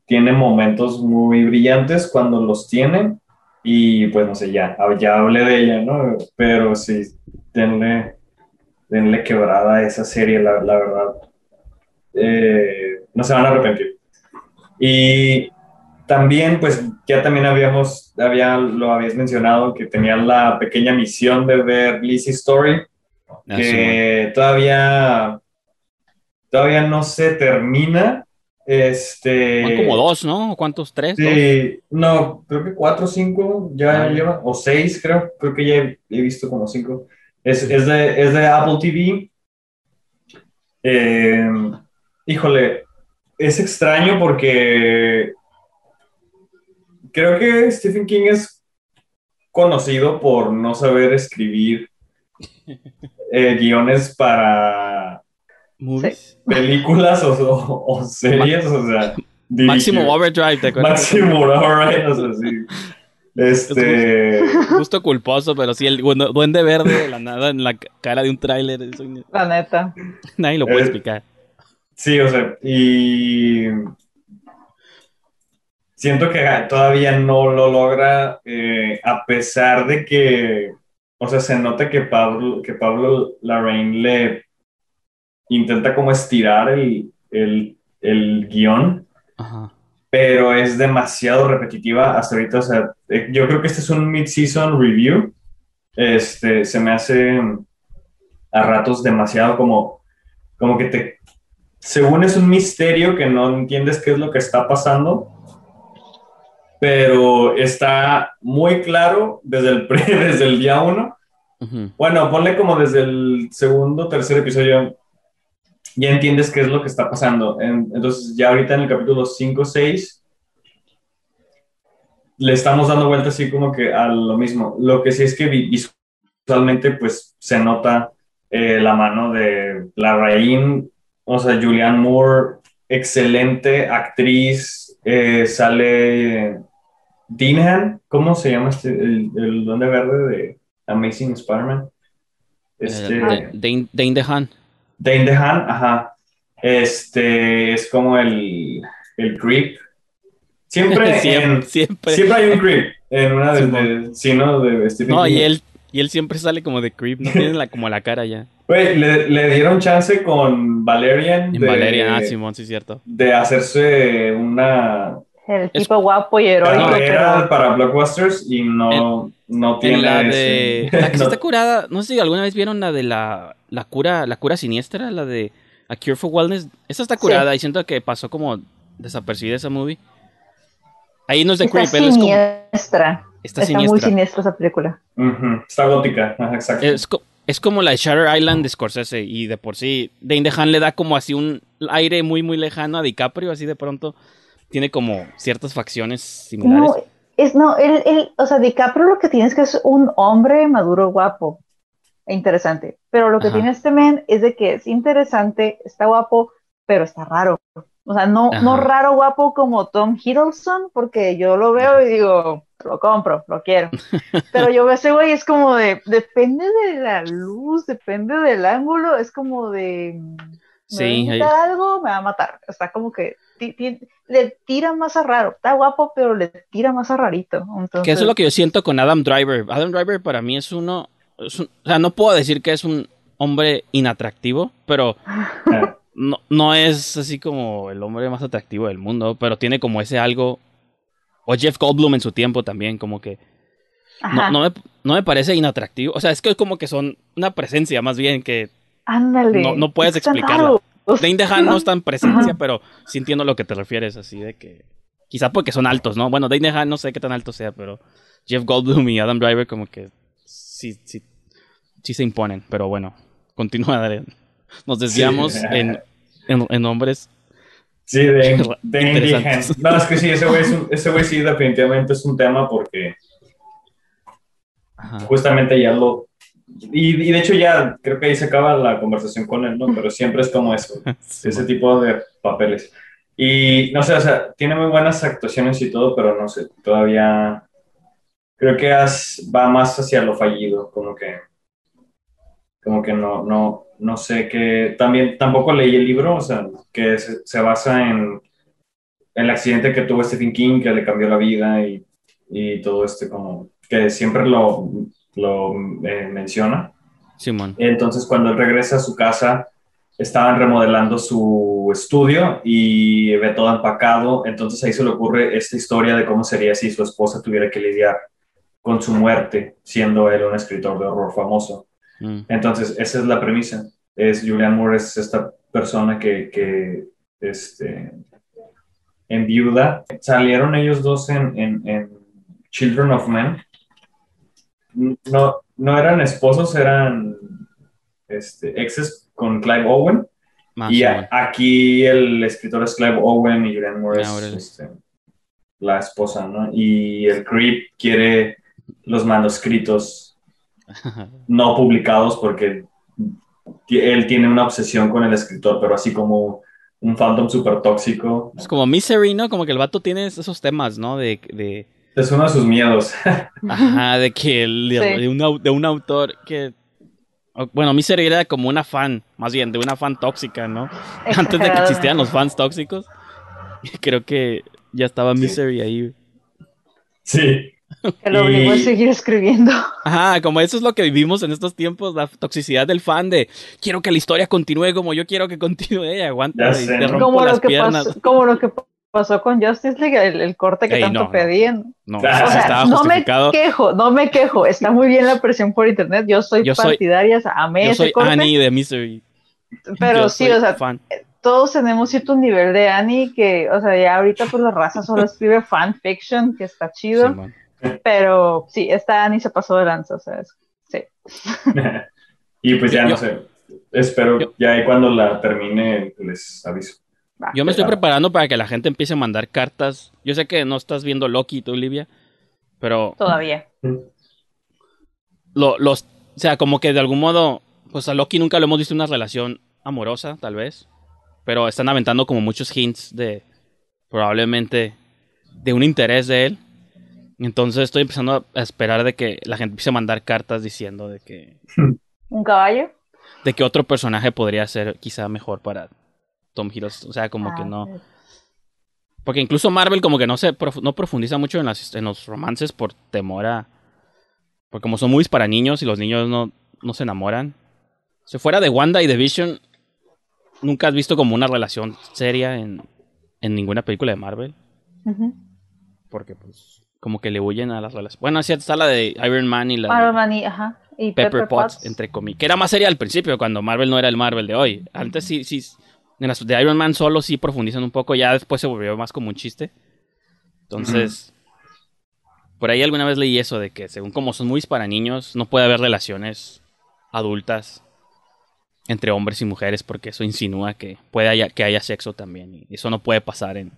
tiene momentos muy brillantes cuando los tiene, y pues no sé, ya, ya hablé de ella, ¿no? Pero sí, denle, denle quebrada a esa serie, la, verdad. Eh, no se van a arrepentir. Y también, pues ya también habíamos, había, lo habías mencionado, que tenía la pequeña misión de ver Lizzie Story, ah, que todavía, todavía no se termina. Este. como dos, ¿no? ¿Cuántos? ¿Tres? Sí, no, creo que cuatro o cinco ya lleva, o seis, creo. Creo que ya he, he visto como cinco. Es, es, de, es de Apple TV. Eh, híjole, es extraño porque creo que Stephen King es conocido por no saber escribir eh, guiones para películas o, series, o sea... Máximo Overdrive, ¿te acuerdas? Máximo Overdrive, o sea, sí. Este. Justo culposo, pero sí, el duende verde de la nada en la cara de un tráiler. La neta. Nadie lo puede eh, explicar. Sí, o sea, y. Siento que todavía no lo logra, eh, a pesar de que. O sea, se nota que Pablo, que Pablo Larraín le intenta como estirar el, el, el guion. Ajá pero es demasiado repetitiva hasta ahorita. O sea, eh, yo creo que este es un mid-season review. Este, se me hace a ratos demasiado como, como que te, según es un misterio que no entiendes qué es lo que está pasando, pero está muy claro desde el, desde el día uno. Bueno, ponle como desde el segundo, tercer episodio, ya entiendes qué es lo que está pasando. Entonces, ya ahorita en el capítulo 5, 6, le estamos dando vuelta así como que a lo mismo. Lo que sí es que visualmente, pues, se nota eh, la mano de la Rain, o sea, Julianne Moore, excelente actriz, eh, sale Deanhan, ¿cómo se llama este, el, el Duende Verde de Amazing Spider-Man? Este, eh, Dane, DeHaan. Dane DeHaan, ajá. Este es como el, el creep. Siempre, siempre, siempre. hay un creep en una de, sí, ¿no? De Stephen no, y él, y él siempre sale como de creep, no tiene la, como la cara ya. Güey, le, le, dieron chance con Valerian. En Valerian, ah, Simón, sí, cierto. De hacerse una. El tipo guapo y heroico. Era para blockbusters y no, no tiene. la de. La que está curada, no sé si alguna vez vieron la de la la cura, la cura siniestra, la de A Cure for Wellness, esa está curada y siento que pasó como desapercibida esa movie. Ahí no es de está siniestra. Está, muy siniestra esa película. Está gótica, exacto. Es, como la de Shutter Island de Scorsese y de por sí Dane DeHaan le da como así un aire muy muy lejano a DiCaprio, así de pronto tiene como ciertas facciones similares. No, es, no, él, o sea, DiCaprio lo que tiene es que es un hombre maduro guapo interesante. Pero lo que tiene este men es de que es interesante, está guapo, pero está raro. O sea, no, no raro guapo como Tom Hiddleston, porque yo lo veo y digo, lo compro, lo quiero. Pero yo veo ese güey, es como de, depende de la luz, depende del ángulo, es como de, sí, me algo, me va a matar. Está como que le tira más a raro. Está guapo, pero le tira más a rarito. Que eso es lo que yo siento con Adam Driver. Adam Driver para mí es uno o sea, no puedo decir que es un hombre inatractivo, pero no, no es así como el hombre más atractivo del mundo, pero tiene como ese algo, o Jeff Goldblum en su tiempo también, como que no, no, me, no me parece inatractivo. O sea, es que es como que son una presencia más bien que Ándale. no, no puedes raro. Dane DeHaan no está en presencia, pero sí entiendo lo que te refieres, así de que... Quizá porque son altos, ¿no? Bueno, Dane DeHaan no sé qué tan alto sea, pero Jeff Goldblum y Adam Driver como que sí, sí, sí se imponen. Pero bueno, continúa. Nos desviamos Sí. en, en, en hombres. Sí, de, de. No, es que sí, ese güey, es un- ese güey sí definitivamente es un tema porque Ajá. justamente ya lo... Y, y de hecho ya creo que ahí se acaba la conversación con él, ¿no? Pero siempre es como eso, ese tipo de papeles. Y no sé, o sea, tiene muy buenas actuaciones y todo, pero no sé, todavía creo que as- va más hacia lo fallido, como que, como que no, no, no sé que también tampoco leí el libro, o sea, que se, se basa en el accidente que tuvo Stephen King, que le cambió la vida y, y todo este como que siempre lo, lo eh, menciona. Simón. Entonces, cuando él regresa a su casa, estaban remodelando su estudio y ve todo empacado. Entonces, ahí se le ocurre esta historia de cómo sería si su esposa tuviera que lidiar con su muerte, siendo él un escritor de horror famoso. Mm. Entonces, esa es la premisa. Es Julian Moore es esta persona que, que este, en viuda. Salieron ellos dos en, en- en Children of Men. No, no eran esposos, eran este, exes con Clive Owen. Ah, y a- aquí el escritor es Clive Owen y Julian Moore es Ah, órale. este, la esposa, ¿no? Y el Creep quiere los manuscritos no publicados porque él tiene una obsesión con el escritor, pero así como un fandom súper tóxico. Es como Misery, ¿no? Como que el vato tiene esos temas, ¿no? De, de, Es uno de sus miedos. ajá, de que el- de, Sí. de un, de un autor que... Bueno, Misery era como una fan, más bien, de una fan tóxica, ¿no? Antes de que existieran los fans tóxicos. Creo que ya estaba Sí. Misery ahí. Sí. Que lo obligó a Y- seguir escribiendo. Ajá, como eso es lo que vivimos en estos tiempos, la toxicidad del fan de quiero que la historia continúe como yo quiero que continúe, y aguanta, Como las lo, que piernas. pasó, como lo que pasó con Justice League, el, el corte que Ey, tanto no, pedían. No, eso O sí sea, estaba no me quejo, no me quejo. Está muy bien la presión por internet. Yo soy Yo soy- partidaria, amé Yo ese soy corte. Annie de Misery. pero Yo sí, soy o sea, fan. todos tenemos cierto nivel de Annie que, o sea, ya ahorita pues la raza solo escribe fanfiction, que está chido. Pero sí, esta Annie se pasó de lanza, o sea, es- sí. y pues ya Yo- no sé. Espero, yo- ya ahí cuando la termine les aviso. Va. Yo me estoy Claro. preparando para que la gente empiece a mandar cartas. Yo sé que no estás viendo Loki, tú, Olivia, pero Todavía. lo- los, o sea, como que de algún modo, pues a Loki nunca lo hemos visto en una relación amorosa, tal vez, pero están aventando como muchos hints de probablemente de un interés de él. Entonces estoy empezando a esperar de que la gente empiece a mandar cartas diciendo de que ¿Un caballo? de que otro personaje podría ser quizá mejor para Tom Hiddleston, o sea, como Ah, que no. sí. Porque incluso Marvel como que no se prof- no profundiza mucho en, las, en los romances por temor a... Porque como son movies para niños y los niños no, no se enamoran. Si fuera de Wanda y de Vision, nunca has visto como una relación seria en, en ninguna película de Marvel. Porque pues como que le huyen a las relaciones. Bueno, sí está la de Iron Man y la Iron Man y, ajá, y Pepper, Pepper, Potts, Potts. entre comillas. Que era más seria al principio, cuando Marvel no era el Marvel de hoy. Antes sí, sí. En las de Iron Man solo sí profundizan un poco, ya después se volvió más como un chiste. Entonces, por ahí alguna vez leí eso de que según como son movies para niños, no puede haber relaciones adultas entre hombres y mujeres porque eso insinúa que puede haya, que haya sexo también. Y eso no puede pasar en,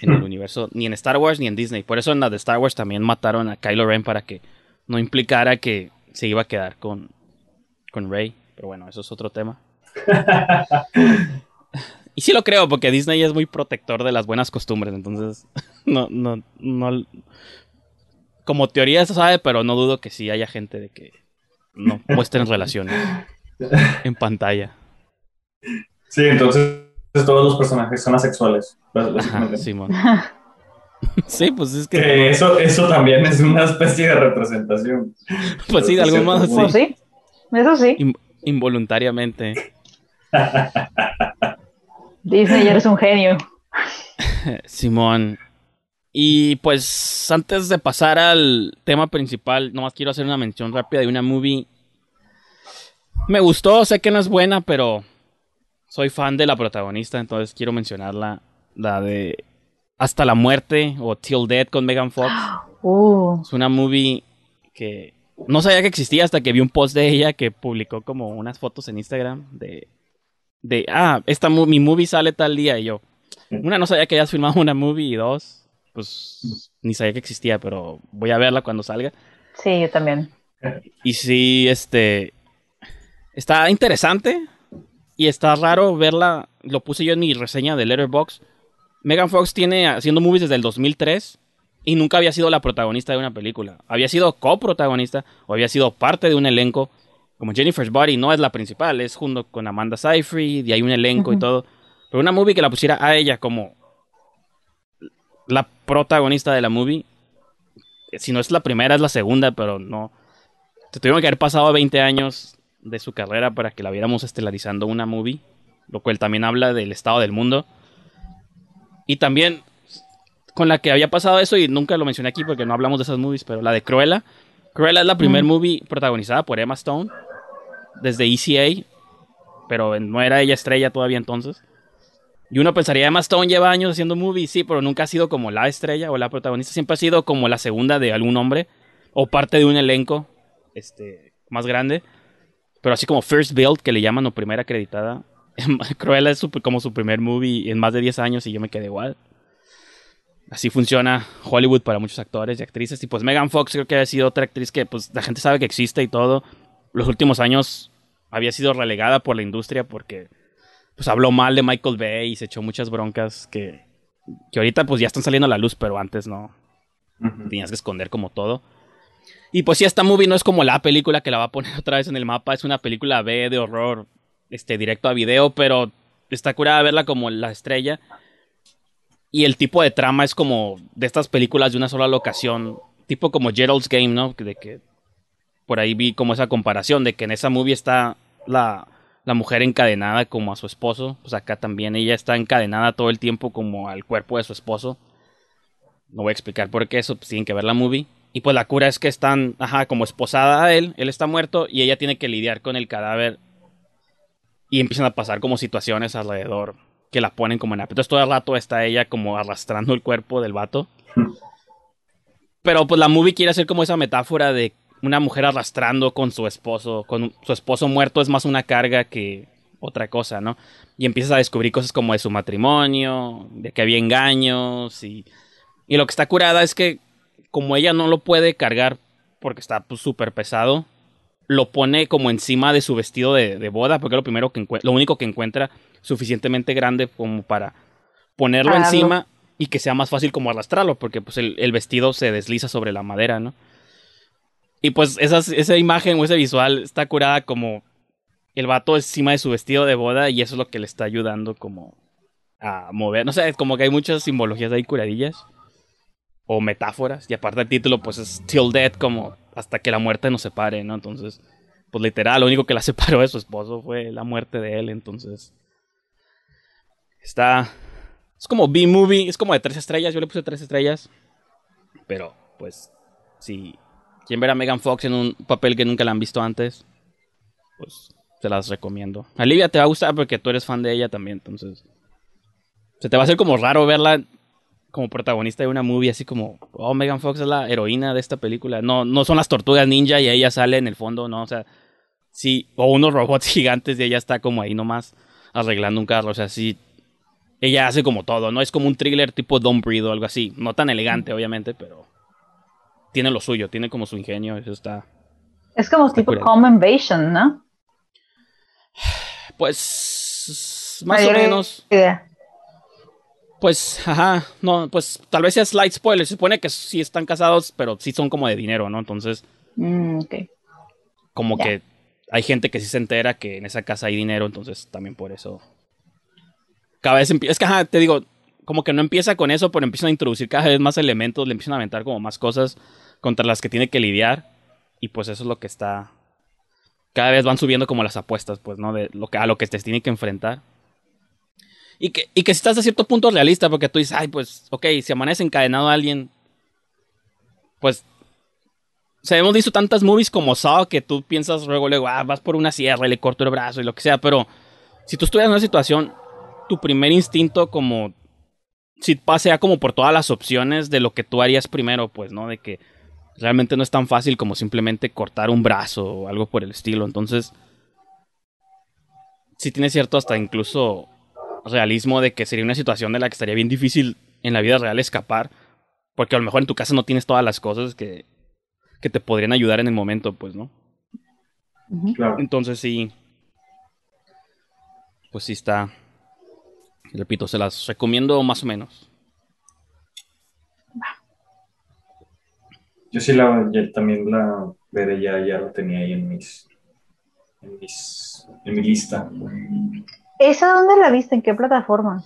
en el universo, ni en Star Wars ni en Disney. Por eso en la de Star Wars también mataron a Kylo Ren para que no implicara que se iba a quedar con, con Rey. Pero bueno, eso es otro tema. Y sí lo creo, porque Disney es muy protector de las buenas costumbres, entonces no, no, no. Como teoría se sabe, pero no dudo que sí haya gente de que no muestren relaciones en pantalla. Sí, entonces todos los personajes son asexuales. Ajá. Sí, pues es que. Que eso, eso también es una especie de representación. Pues sí, de algún modo sí. Pues sí, eso sí. In- involuntariamente. Disney eres un genio. Simón. Y pues antes de pasar al tema principal, nomás quiero hacer una mención rápida de una movie. Me gustó, sé que no es buena, pero soy fan de la protagonista, entonces quiero mencionarla. La de Hasta la muerte o Till Dead con Megan Fox. Uh, Es una movie que no sabía que existía hasta que vi un post de ella que publicó como unas fotos en Instagram de, de ah, esta mi movie sale tal día y yo, una no sabía que hayas filmado una movie y dos, pues ni sabía que existía, pero voy a verla cuando salga. sí, yo también. Y sí, este, está interesante y está raro verla, lo puse yo en mi reseña de Letterboxd. Megan Fox tiene haciendo movies desde el 2003 y nunca había sido la protagonista de una película. Había sido coprotagonista o había sido parte de un elenco. Como Jennifer's Body no es la principal, es junto con Amanda Seyfried y hay un elenco y todo. Pero una movie que la pusiera a ella como la protagonista de la movie, si no es la primera, es la segunda, pero no. Se tuvieron que haber pasado 20 años de su carrera para que la viéramos estelarizando una movie, lo cual también habla del estado del mundo. Y también con la que había pasado eso, y nunca lo mencioné aquí porque no hablamos de esas movies, pero la de Cruella. Cruella es la primer movie protagonizada por Emma Stone desde ECA, pero no era ella estrella todavía entonces. Y uno pensaría, Emma Stone lleva años haciendo movies, sí, pero nunca ha sido como la estrella o la protagonista, siempre ha sido como la segunda de algún hombre o parte de un elenco este, más grande. Pero así como First Build, que le llaman o primera acreditada, Cruella es como su primer movie en más de 10 años y yo me quedé igual. Así funciona Hollywood para muchos actores y actrices. Y pues Megan Fox creo que ha sido otra actriz que pues la gente sabe que existe y todo. Los últimos años había sido relegada por la industria porque pues habló mal de Michael Bay y se echó muchas broncas que, que ahorita pues ya están saliendo a la luz, pero antes no. Tenías que esconder como todo. Y pues sí, esta movie no es como la película que la va a poner otra vez en el mapa. Es una película B de horror, este, directo a video, pero está curada verla como la estrella. Y el tipo de trama es como de estas películas de una sola locación, tipo como Gerald's Game, ¿no? De que por ahí vi como esa comparación de que en esa movie está la, la mujer encadenada como a su esposo. Pues acá también ella está encadenada todo el tiempo como al cuerpo de su esposo. No voy a explicar por qué eso, pues tienen que ver la movie. Y pues la cura es que están, ajá, como esposada a él, él está muerto y ella tiene que lidiar con el cadáver. Y empiezan a pasar como situaciones alrededor que la ponen como en aprietos. Todo el rato está ella como arrastrando el cuerpo del vato. Pero pues la movie quiere hacer como esa metáfora de una mujer arrastrando con su esposo, con su esposo muerto es más una carga que otra cosa, ¿no? Y empiezas a descubrir cosas como de su matrimonio, de que había engaños y, y lo que está curada es que como ella no lo puede cargar porque está pues, súper pesado, lo pone como encima de su vestido de, de boda porque es lo primero que lo único que encuentra suficientemente grande como para ponerlo encima y que sea más fácil como arrastrarlo porque pues el, el vestido se desliza sobre la madera, ¿no? Y pues esa imagen o ese visual está curada como el vato encima de su vestido de boda y eso es lo que le está ayudando como a mover. No sé, como que hay muchas simbologías ahí curadillas o metáforas. Y aparte el título pues es Till Death como hasta que la muerte nos separe, ¿no? Entonces, pues literal, lo único que la separó de su esposo fue la muerte de él. Entonces, está... Es como B-Movie, es como de tres estrellas. Yo le puse tres estrellas. Pero, pues, si quieren ver a Megan Fox en un papel que nunca la han visto antes, pues se las recomiendo. A Livia te va a gustar porque tú eres fan de ella también, entonces. Se te va a hacer como raro verla como protagonista de una movie, así como, oh, Megan Fox es la heroína de esta película. No, no son las tortugas ninja y ella sale en el fondo, no, o sea, sí, o unos robots gigantes y ella está como ahí nomás arreglando un carro, o sea, sí. Ella hace como todo, ¿no? Es como un thriller tipo Don't Breathe o algo así. No tan elegante, obviamente, pero tiene lo suyo, tiene como su ingenio, eso está. Es como tipo. Home Invasion, ¿no? Pues. Más o menos. idea. Pues, ajá, no, pues tal vez sea slight spoiler. Se supone que sí están casados, pero sí son como de dinero, ¿no? Entonces, Mm, ok. como que hay gente que sí se entera que en esa casa hay dinero, entonces también por eso. Cada vez empieza. Es que, ajá, te digo, como que no empieza con eso, pero empiezan a introducir cada vez más elementos, le empiezan a aventar como más cosas contra las que tiene que lidiar. Y pues eso es lo que está. Cada vez van subiendo como las apuestas, pues, ¿no? De lo que, a lo que te tiene que enfrentar. Y que, y que si estás a cierto punto realista, porque tú dices, ay, pues, ok, si amanece encadenado a alguien, pues. O sea, hemos visto tantas movies como Saw que tú piensas luego, luego, ah, vas por una sierra y le corto el brazo y lo que sea, pero si tú estuvieras en una situación, tu primer instinto como si pase como por todas las opciones de lo que tú harías primero, pues, ¿no? De que realmente no es tan fácil como simplemente cortar un brazo o algo por el estilo. Entonces, sí tiene cierto hasta incluso realismo de que sería una situación de la que estaría bien difícil en la vida real escapar, porque a lo mejor en tu casa no tienes todas las cosas que, que te podrían ayudar en el momento, pues, ¿no? Claro. Entonces sí, pues sí está, repito, se las recomiendo más o menos. Yo sí la, ya también la veré, ya, ya lo tenía ahí en mis, en mis, en mi lista. ¿Esa dónde la viste? ¿En qué plataforma?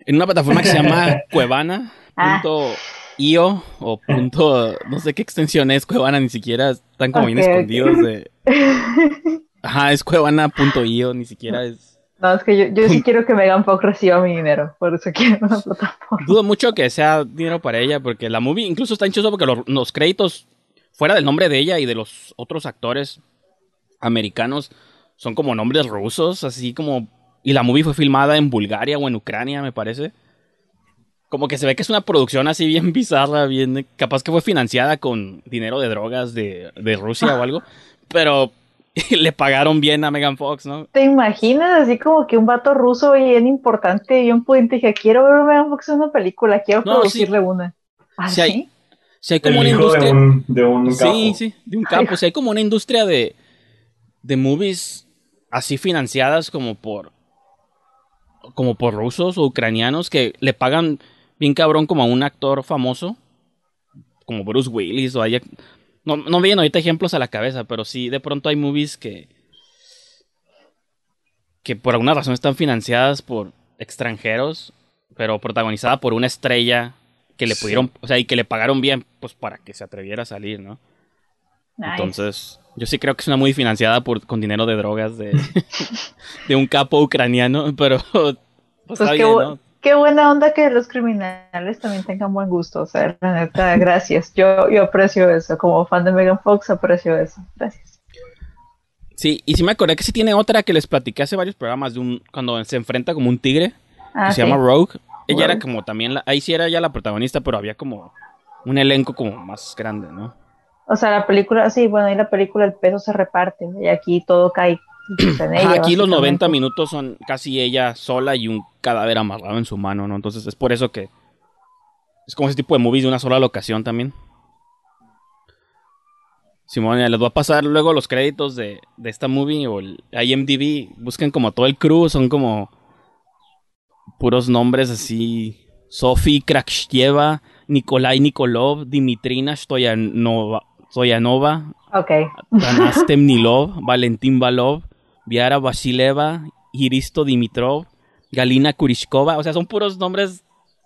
En una plataforma que se llama Cuevana. Ah. punto io o punto no sé qué extensión es Cuevana ni siquiera están como bien escondidos de ajá es cuevana.io ni siquiera es No, es que yo, yo sí quiero que Megan Fox reciba mi dinero, por eso quiero una plataforma. dudo mucho que sea dinero para ella porque la movie incluso está hinchoso porque los, los créditos fuera del nombre de ella y de los otros actores americanos son como nombres rusos así como y la movie fue filmada en Bulgaria o en Ucrania me parece como que se ve que es una producción así bien bizarra, bien capaz que fue financiada con dinero de drogas de, de Rusia o algo, pero le pagaron bien a Megan Fox, ¿no? ¿Te imaginas así como que un vato ruso bien importante, bien pudiente, dije, quiero ver a Megan Fox en una película, quiero No, producirle una? ¿Ah, Sí hay- sí? Si hay como El una hijo de industria, un, de un capo. sí, sí, de un campo, si hay como una industria de de movies así financiadas como por como por rusos o ucranianos que le pagan bien cabrón como a un actor famoso como Bruce Willis o hay no, no me vienen ahorita ejemplos a la cabeza, pero sí de pronto hay movies que que por alguna razón están financiadas por extranjeros, pero protagonizada por una estrella que le Sí. pudieron, o sea, y que le pagaron bien pues para que se atreviera a salir, ¿no? Nice. Entonces, yo sí creo que es una muy financiada por, con dinero de drogas de, de un capo ucraniano, pero pues, Pues está qué, bien, bu- ¿no? Qué buena onda que los criminales también tengan buen gusto, o sea, la neta, gracias. Yo, yo aprecio eso, como fan de Megan Fox aprecio eso. Gracias. Sí, y sí me acordé que sí tiene otra que les platiqué hace varios programas de un cuando se enfrenta como un tigre Ah, que se sí. llama Rogue. Ella era como también la, ahí sí era ya la protagonista, pero había como un elenco como más grande, ¿no? O sea, la película, sí, bueno, y la película el peso se reparte, y aquí todo cae pues, aquí los 90 básicamente. minutos son casi ella sola y un cadáver amarrado en su mano, ¿no? Entonces es por eso que es como ese tipo de movies de una sola locación también. Simón, les voy a pasar luego los créditos de, de esta movie o el IMDb. Busquen como todo el crew, son como puros nombres así. Sophie Krakshtieva, Nikolai Nikolov, Dimitrina Stoyanova, Stoyanova Ok, Tanas Temnilov, Valentín Valov, Viara Vasileva, Iristo Dimitrov, Galina Kurishkova. O sea, son puros nombres.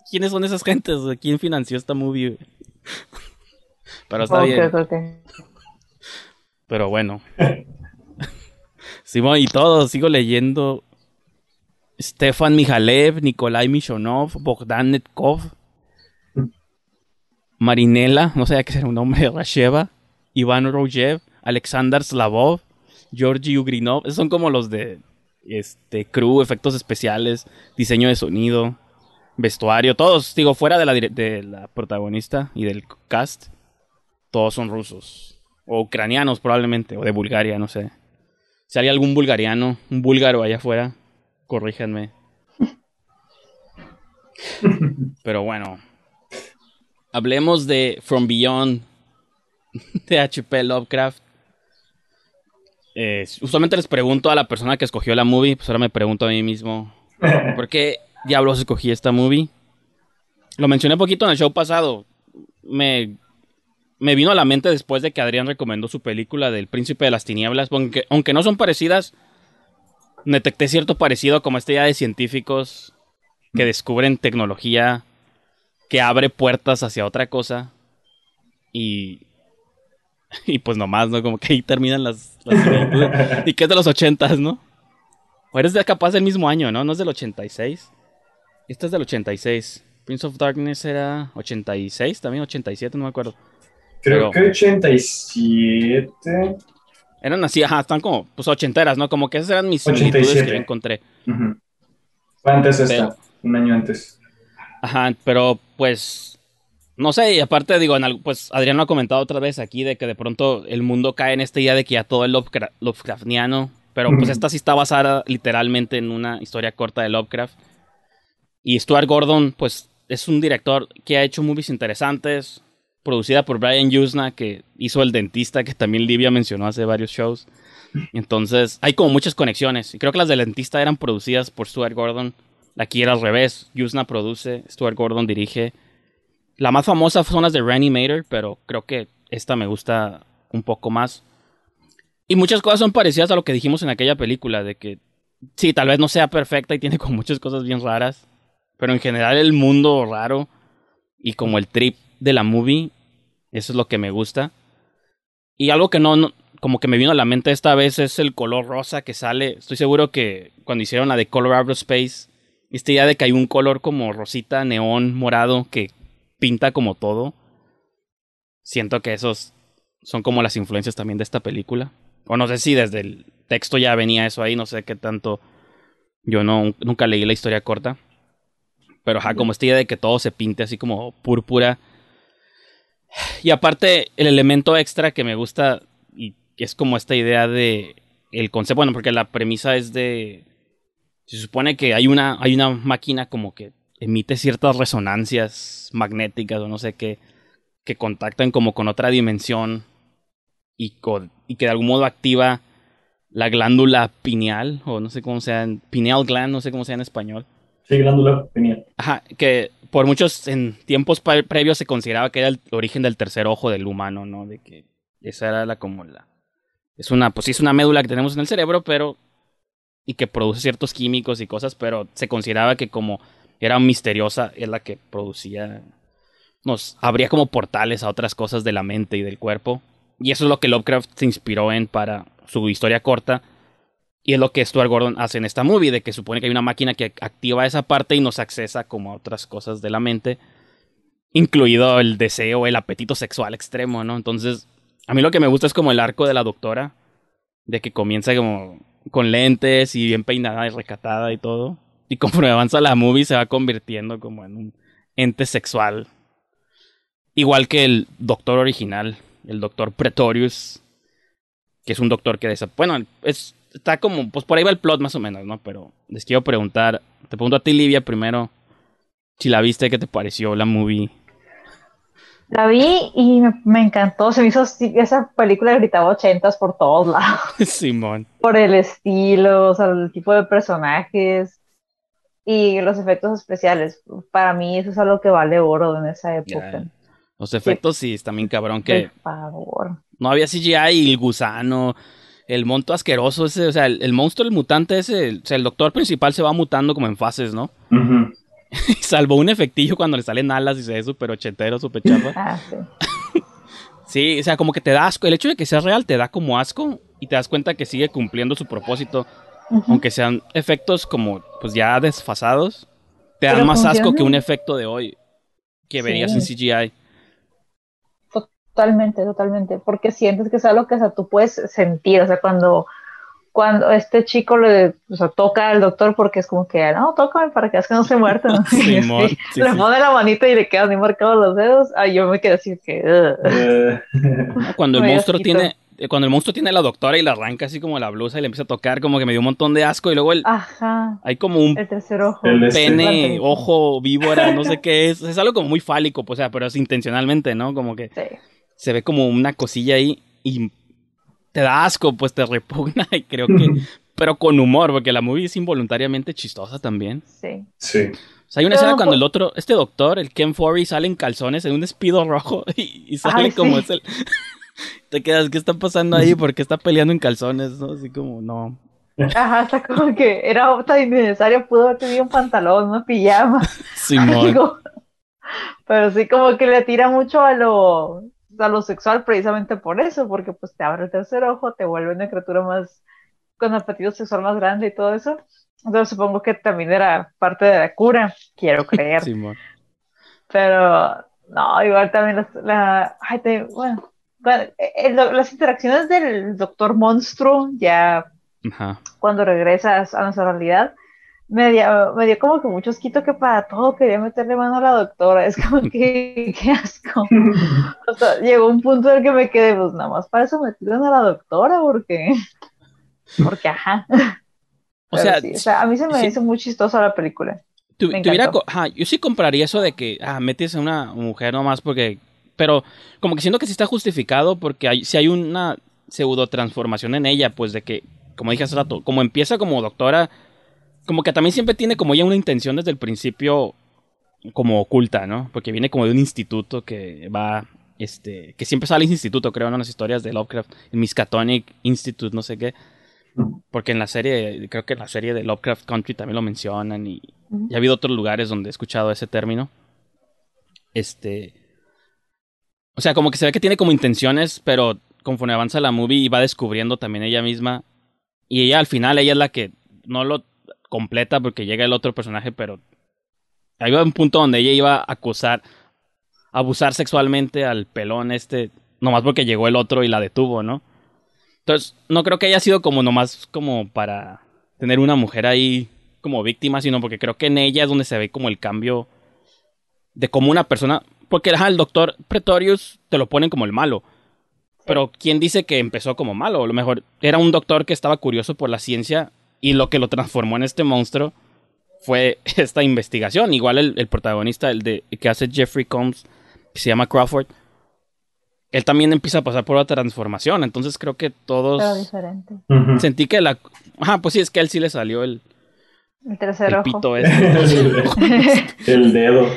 ¿Quiénes son esas gentes? ¿Quién financió esta movie? Pero está bien. Pero bueno. Simón, y todo, sigo leyendo. Stefan Mijalev, Nikolai Mishonov, Bogdan Netkov, Marinela, no sé qué será un nombre, Rasheva, Iván Rojev, Alexander Slavov, Georgi Ugrinov. Esos son como los de este crew, efectos especiales, diseño de sonido, vestuario, todos, digo, fuera de la, de la protagonista y del cast, todos son rusos. O ucranianos probablemente, o de Bulgaria, no sé. Si hay algún bulgariano, un búlgaro allá afuera, corríjanme. Pero bueno. Hablemos de From Beyond de HP Lovecraft. Eh, usualmente les pregunto a la persona que escogió la movie, pues ahora me pregunto a mí mismo, ¿por qué diablos escogí esta movie? Lo mencioné un poquito en el show pasado. Me, me vino a la mente después de que Adrián recomendó su película del Príncipe de las Tinieblas, aunque, aunque no son parecidas, detecté cierto parecido como esta idea de científicos que descubren tecnología que abre puertas hacia otra cosa y y pues nomás, ¿no? Como que ahí terminan las, las y que es de los ochentas, ¿no? O eres de capaz del mismo año, ¿no? No es del 86. Esta es del 86. Prince of Darkness era 86, también 87, no me acuerdo. Creo que 87. Eran así, ajá, están como, pues ochenteras, ¿no? Como que esas eran mis similitudes que yo encontré. Fue antes esta, un año antes. Ajá, pero pues, no sé, y aparte digo, pues Adriano ha comentado otra vez aquí de que de pronto el mundo cae en esta idea de que ya todo es Lovecraftiano, pero pues esta sí está basada literalmente en una historia corta de Lovecraft. Y Stuart Gordon, pues es un director que ha hecho movies interesantes, producida por Brian Yuzna, que hizo El Dentista, que también Livia mencionó hace varios shows. Entonces, hay como muchas conexiones. Y creo que las del Dentista eran producidas por Stuart Gordon. Aquí era al revés. Yuzna produce, Stuart Gordon dirige. La más famosa son las de Reanimator, pero creo que esta me gusta un poco más. Y muchas cosas son parecidas a lo que dijimos en aquella película, de que sí, tal vez no sea perfecta y tiene como muchas cosas bien raras, pero en general el mundo raro y como el trip de la movie, eso es lo que me gusta. Y algo que no, como que me vino a la mente esta vez es el color rosa que sale. Estoy seguro que cuando hicieron la de Colorado Space, esta idea de que hay un color como rosita, neón, morado, que pinta como todo. Siento que esos son como las influencias también de esta película. O no sé si desde el texto ya venía eso ahí, no sé qué tanto. Yo no, nunca leí la historia corta. Pero ajá, como esta idea de que todo se pinte así como púrpura. Y aparte, el elemento extra que me gusta, y es como esta idea de el concepto, bueno, porque la premisa es de. Se supone que hay una, hay una máquina como que emite ciertas resonancias magnéticas o no sé qué, que contactan como con otra dimensión y, y que de algún modo activa la glándula pineal, o no sé cómo sea, pineal gland, no sé cómo sea en español. Sí, glándula pineal. Ajá, que por muchos en tiempos previos se consideraba que era el origen del tercer ojo del humano, ¿no? De que esa era la como la... Es una, pues sí es una médula que tenemos en el cerebro, pero... Y que produce ciertos químicos y cosas, pero se consideraba que como era misteriosa, es la que producía... Nos abría como portales a otras cosas de la mente y del cuerpo. Y eso es lo que Lovecraft se inspiró en para su historia corta. Y es lo que Stuart Gordon hace en esta movie, de que supone que hay una máquina que activa esa parte y nos accesa como a otras cosas de la mente, incluido el deseo, el apetito sexual extremo, ¿no? Entonces, a mí lo que me gusta es como el arco de la doctora, de que comienza como con lentes y bien peinada y recatada y todo. Y conforme avanza la movie se va convirtiendo como en un ente sexual. Igual que el doctor original, el doctor Pretorius, que es un doctor que... Bueno, es, está como... Pues por ahí va el plot más o menos, ¿no? Pero les quiero preguntar... Te pregunto a ti, Livia, primero. Si la viste, ¿qué te pareció la movie? La vi y me, encantó. Se me hizo esa película gritaba ochentas por todos lados. Simón. Por el estilo, o sea, el tipo de personajes y los efectos especiales. Para mí eso es algo que vale oro en esa época. Los efectos sí, está bien cabrón que... Por favor. No había CGI y el gusano, el monto asqueroso ese, o sea, el, monstruo, el mutante ese, o sea, el doctor principal se va mutando como en fases, ¿no? Salvo un efectillo cuando le salen alas y se ve súper ochentero, súper chapa. Ah, sí. sí, o sea, como que te da asco. El hecho de que sea real te da como asco y te das cuenta que sigue cumpliendo su propósito. Aunque sean efectos como, pues ya desfasados, te dan más asco que un efecto de hoy que verías en CGI. Totalmente, totalmente, porque sientes que es algo que o sea, tú puedes sentir, o sea, cuando, cuando este chico le toca al doctor porque es como que, no, tócame para que veas que no se muerta, ¿no? le pone la manita y le quedan ni marcados los dedos, ay, yo me quedé así que... Eh. cuando el monstruo tiene... Cuando el monstruo tiene a la doctora y le arranca así como la blusa y le empieza a tocar, como que me dio un montón de asco. Y luego el, Ajá, hay como un el tercer ojo. pene, ojo, víbora, no sé qué es. Es algo como muy fálico, pues, o sea, pero es intencionalmente, ¿no? Como que... Sí se ve como una cosilla ahí y te da asco, pues te repugna y creo que... pero con humor, porque la movie es involuntariamente chistosa también. Sí. Sí. O sea, hay una escena cuando el otro, este doctor, el Ken Forey, sale en calzones en un despido rojo y, sale como es el... te quedas, ¿qué está pasando ahí? ¿Por qué está peleando en calzones? ¿no? Así como, no. Ajá, está como que era tan innecesario, pudo haber tenido un pantalón, una pijama. Simón. Pero sí como que le tira mucho a lo a lo sexual precisamente por eso, porque pues te abre el tercer ojo, te vuelve una criatura más con apetito sexual más grande y todo eso. Entonces supongo que también era parte de la cura, quiero creer. Pero no, igual también las, la, bueno, las interacciones del doctor monstruo ya cuando regresas a nuestra realidad me dio, me dio como que mucho esquito que para todo quería meterle mano a la doctora. Es como que, qué asco. O sea, llegó un punto en el que me quedé, pues nada más para eso metieron a la doctora, porque, porque ajá. O sea, a mí se me hizo muy chistosa la película. yo sí compraría eso de que, ah, metes a una mujer nomás porque, pero como que siento que sí está justificado porque hay, si hay una pseudo transformación en ella, pues de que, como dije hace rato, como empieza como doctora como que también siempre tiene como ya una intención desde el principio como oculta, ¿no? Porque viene como de un instituto que va, este, que siempre sale ese instituto, creo, en las historias de Lovecraft, el Miskatonic Institute, no sé qué. Porque en la serie, creo que en la serie de Lovecraft Country también lo mencionan y, ha habido otros lugares donde he escuchado ese término. Este. O sea, como que se ve que tiene como intenciones, pero conforme avanza la movie va descubriendo también ella misma. Y ella al final, ella es la que no lo completa porque llega el otro personaje, pero hay un punto donde ella iba a acusar, abusar sexualmente al pelón este, nomás porque llegó el otro y la detuvo, ¿no? Entonces, no creo que haya sido como nomás como para tener una mujer ahí como víctima, sino porque creo que en ella es donde se ve como el cambio de como una persona, porque el doctor Pretorius te lo ponen como el malo. Pero ¿quién dice que empezó como malo? A lo mejor era un doctor que estaba curioso por la ciencia y lo que lo transformó en este monstruo fue esta investigación. Igual el, protagonista, el de que hace Jeffrey Combs, que se llama Crawford, él también empieza a pasar por la transformación. Entonces creo que todos. diferente. Sentí que la. Ajá, pues sí, es que a él sí le salió el. El tercer el Pito este. el dedo.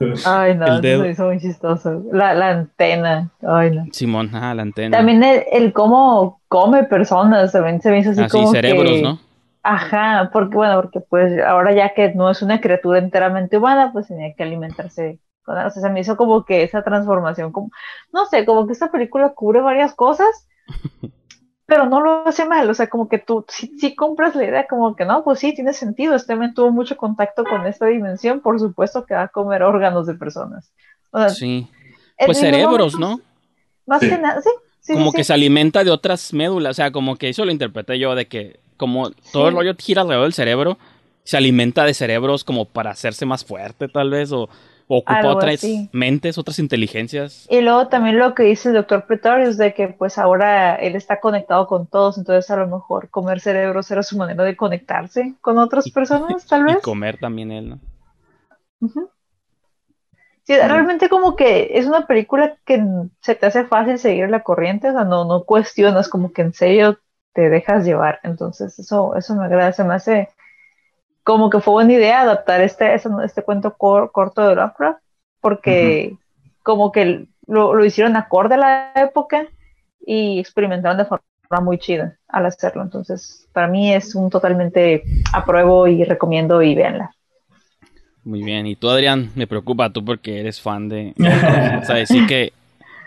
Ay, no, el dedo. hizo muy chistoso. La, la, antena. Ay, no. Simón, ajá, la antena. También el, el cómo come personas, también se me hizo así ah, como. cerebros, ¿no? Ajá, porque bueno, porque pues ahora ya que no es una criatura enteramente humana, pues tenía que alimentarse con, o sea, se me hizo como que esa transformación, como, no sé, como que esta película cubre varias cosas, pero no lo hace mal, o sea, como que tú sí, compras la idea, como que no, pues sí, tiene sentido, este men tuvo mucho contacto con esta dimensión, por supuesto que va a comer órganos de personas. sí, pues cerebros, ¿no? Más que nada, sí. Sí, como que se alimenta de otras médulas, o sea, como que eso lo interpreté yo de que como todo el rollo gira alrededor del cerebro, se alimenta de cerebros como para hacerse más fuerte tal vez, o, ocupa otras mentes, otras inteligencias. Y luego también lo que dice el doctor Pretorius de que pues ahora él está conectado con todos, entonces a lo mejor comer cerebros era su manera de conectarse con otras personas, tal vez. Y comer también él, ¿no? Sí, realmente como que es una película que se te hace fácil seguir la corriente, o sea, no, no cuestionas como que en serio te dejas llevar. Entonces, eso, eso me agrada, se me hace como que fue buena idea adaptar este, este, cuento corto de Lovecraft, porque como que lo, lo, hicieron acorde a la época y experimentaron de forma muy chida al hacerlo. Entonces, para mí es un totalmente apruebo y recomiendo y véanla. Muy bien, y tú Adrián, me preocupa tú porque eres fan de... o sea, decir que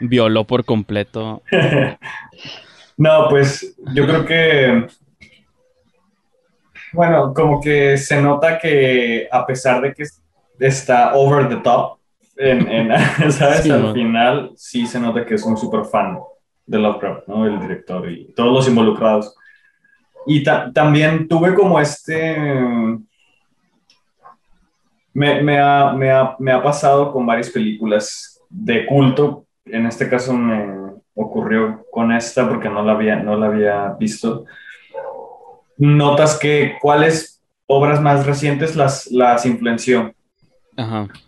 violó por completo No, pues yo creo que, bueno, como que se nota que a pesar de que está over the top, en, ¿sabes? Al final sí se nota que es un super fan de Lovecraft, ¿no? El director y todos los involucrados. Y también tuve como este... Me, me, ha, me, ha, me ha pasado con varias películas de culto. En este caso me, ocurrió con esta porque no la había, no la había visto. Notas que cuáles obras más recientes las, las influenció.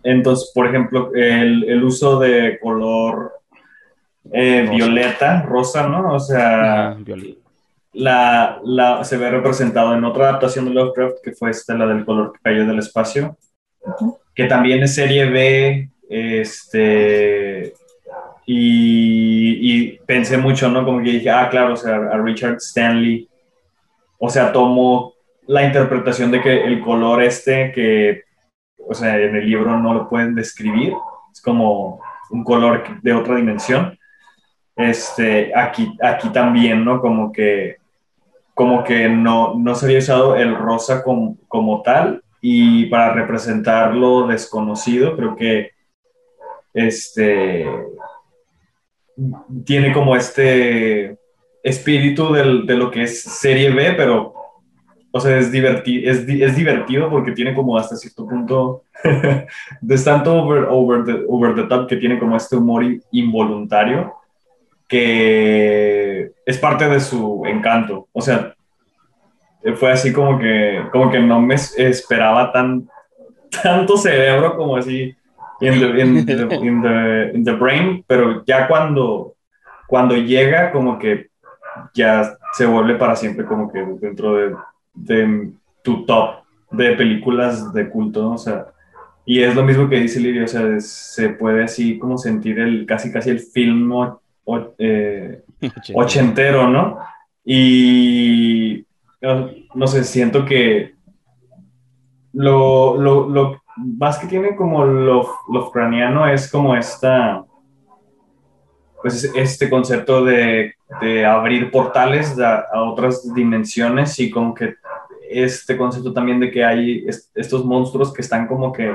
Entonces, por ejemplo, el, el uso de color eh, violeta, rosa, ¿no? O sea, la, la, se ve representado en otra adaptación de Lovecraft, que fue esta, la del color que cayó del espacio, que también es serie B, este, y, pensé mucho, ¿no? Como que dije, ah, claro, o sea, a Richard Stanley, o sea, tomó la interpretación de que el color este, que, o sea, en el libro no lo pueden describir, es como un color de otra dimensión. Este, aquí, aquí también, ¿no? Como que como que no, no se había usado el rosa como, como tal y para representar lo desconocido, creo que este tiene como este espíritu del, de lo que es serie B, pero o sea, es, diverti es, es, divertido porque tiene como hasta cierto punto, de tanto over, over, the, over the top que tiene como este humor involuntario que es parte de su encanto. O sea, fue así como que, como que no me esperaba tan, tanto cerebro como así in the, the, the brain, pero ya cuando, cuando llega como que ya se vuelve para siempre como que dentro de de tu top de películas de culto, ¿no? O sea, y es lo mismo que dice Lidia, o sea, se puede así como sentir el casi casi el film eh, ochentero, ¿no? Y no, sé, siento que lo, lo, lo, más que tiene como lo, lo ucraniano es como esta, pues este concepto de, de abrir portales a, a, otras dimensiones y como que este concepto también de que hay estos monstruos que están como que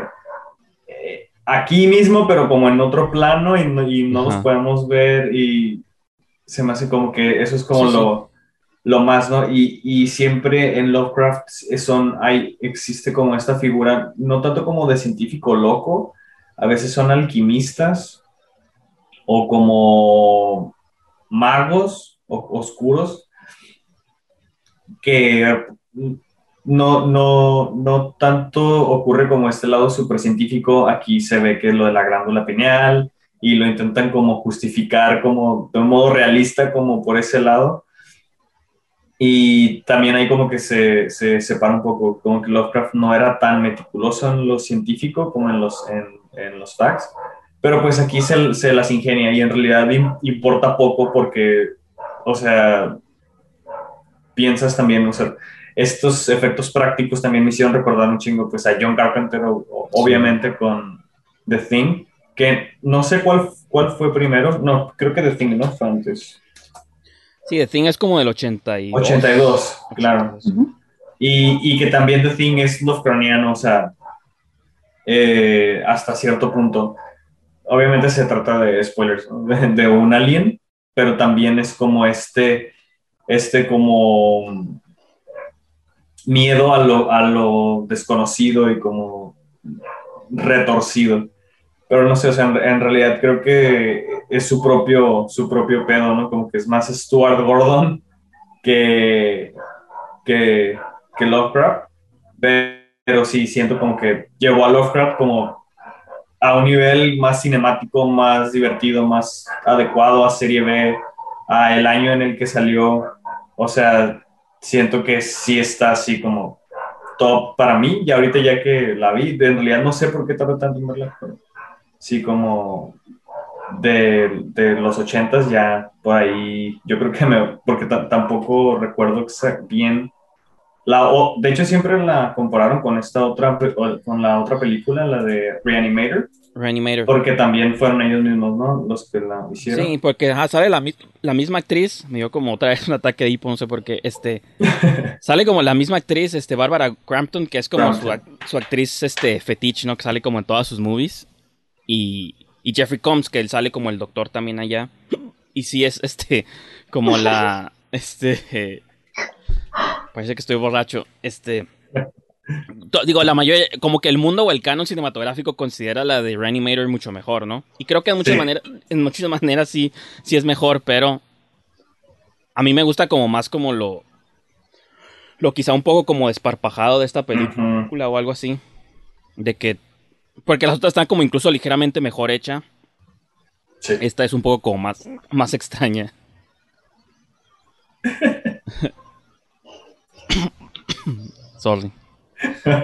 eh, aquí mismo, pero como en otro plano y no, y no los podemos ver y se me hace como que eso es como lo, lo más, ¿no? Y, y, siempre en Lovecraft son, hay, existe como esta figura, no tanto como de científico loco, a veces son alquimistas o como magos o, oscuros que no, no, no tanto ocurre como este lado científico. Aquí se ve que es lo de la glándula pineal y lo intentan como justificar como de un modo realista como por ese lado. Y también hay como que se, se separa un poco, como que Lovecraft no era tan meticuloso en lo científico como en los, en, en los facts, pero pues aquí se, se, las ingenia y en realidad importa poco porque, o sea, piensas también, o sea, estos efectos prácticos también me hicieron recordar un chingo pues a John Carpenter, obviamente con The Thing, que no sé cuál, cuál fue primero, no, creo que The Thing, ¿no? Fue antes. Sí, The Thing es como del 82. 82, claro. y, y, que también The Thing es Lovecraftiano, o sea, eh, hasta cierto punto. Obviamente se trata de spoilers, de, un alien, pero también es como este, este como miedo a lo, a lo desconocido y como retorcido. Pero no sé, o sea, en, realidad creo que es su propio, su propio pedo, ¿no? Como que es más Stuart Gordon que, que, que Lovecraft. Pero sí siento como que llevó a Lovecraft como a un nivel más cinemático, más divertido, más adecuado a serie B, a el año en el que salió. O sea, siento que sí está así como top para mí. Y ahorita ya que la vi, en realidad no sé por qué tardé tanto en verla, sí como de, de los ochentas ya por ahí, yo creo que me, porque tampoco recuerdo bien. La, de hecho, siempre la compararon con esta otra, con la otra película, la de Reanimator. Reanimator. Porque también fueron ellos mismos, ¿no? Los que la hicieron. Sí, porque sale la, la, misma actriz, me dio como otra vez un ataque de hipo, no sé por qué, este, sale como la misma actriz, este, Bárbara Crampton, que es como su, su, actriz, este, fetiche, ¿no? Que sale como en todas sus movies. Y, y Jeffrey Combs, que él sale como el doctor también allá. Y sí es, este, como la, este, parece que estoy borracho, este Digo, la mayoría, como que el mundo o el canon cinematográfico considera la de Reanimator mucho mejor, ¿no? Y creo que en muchas, maneras, en muchas maneras sí, sí es mejor, pero a mí me gusta como más como lo, lo quizá un poco como desparpajado de esta película o algo así. De que, porque las otras están como incluso ligeramente mejor hecha. Esta es un poco como más, más extraña. Sorry.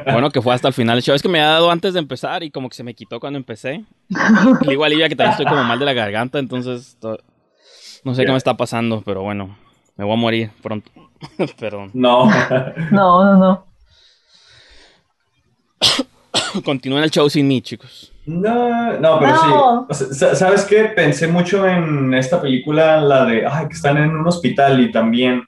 Bueno, que fue hasta el final del show. Es que me ha dado antes de empezar y como que se me quitó cuando empecé. igual ya que también estoy como mal de la garganta, entonces no sé qué me está pasando, pero bueno, me voy a morir pronto. Perdón. No. no, no, no. Continúen el show sin mí, chicos. No, no, pero sí. ¿Sabes qué? Pensé mucho en esta película, la de, ay, que están en un hospital y también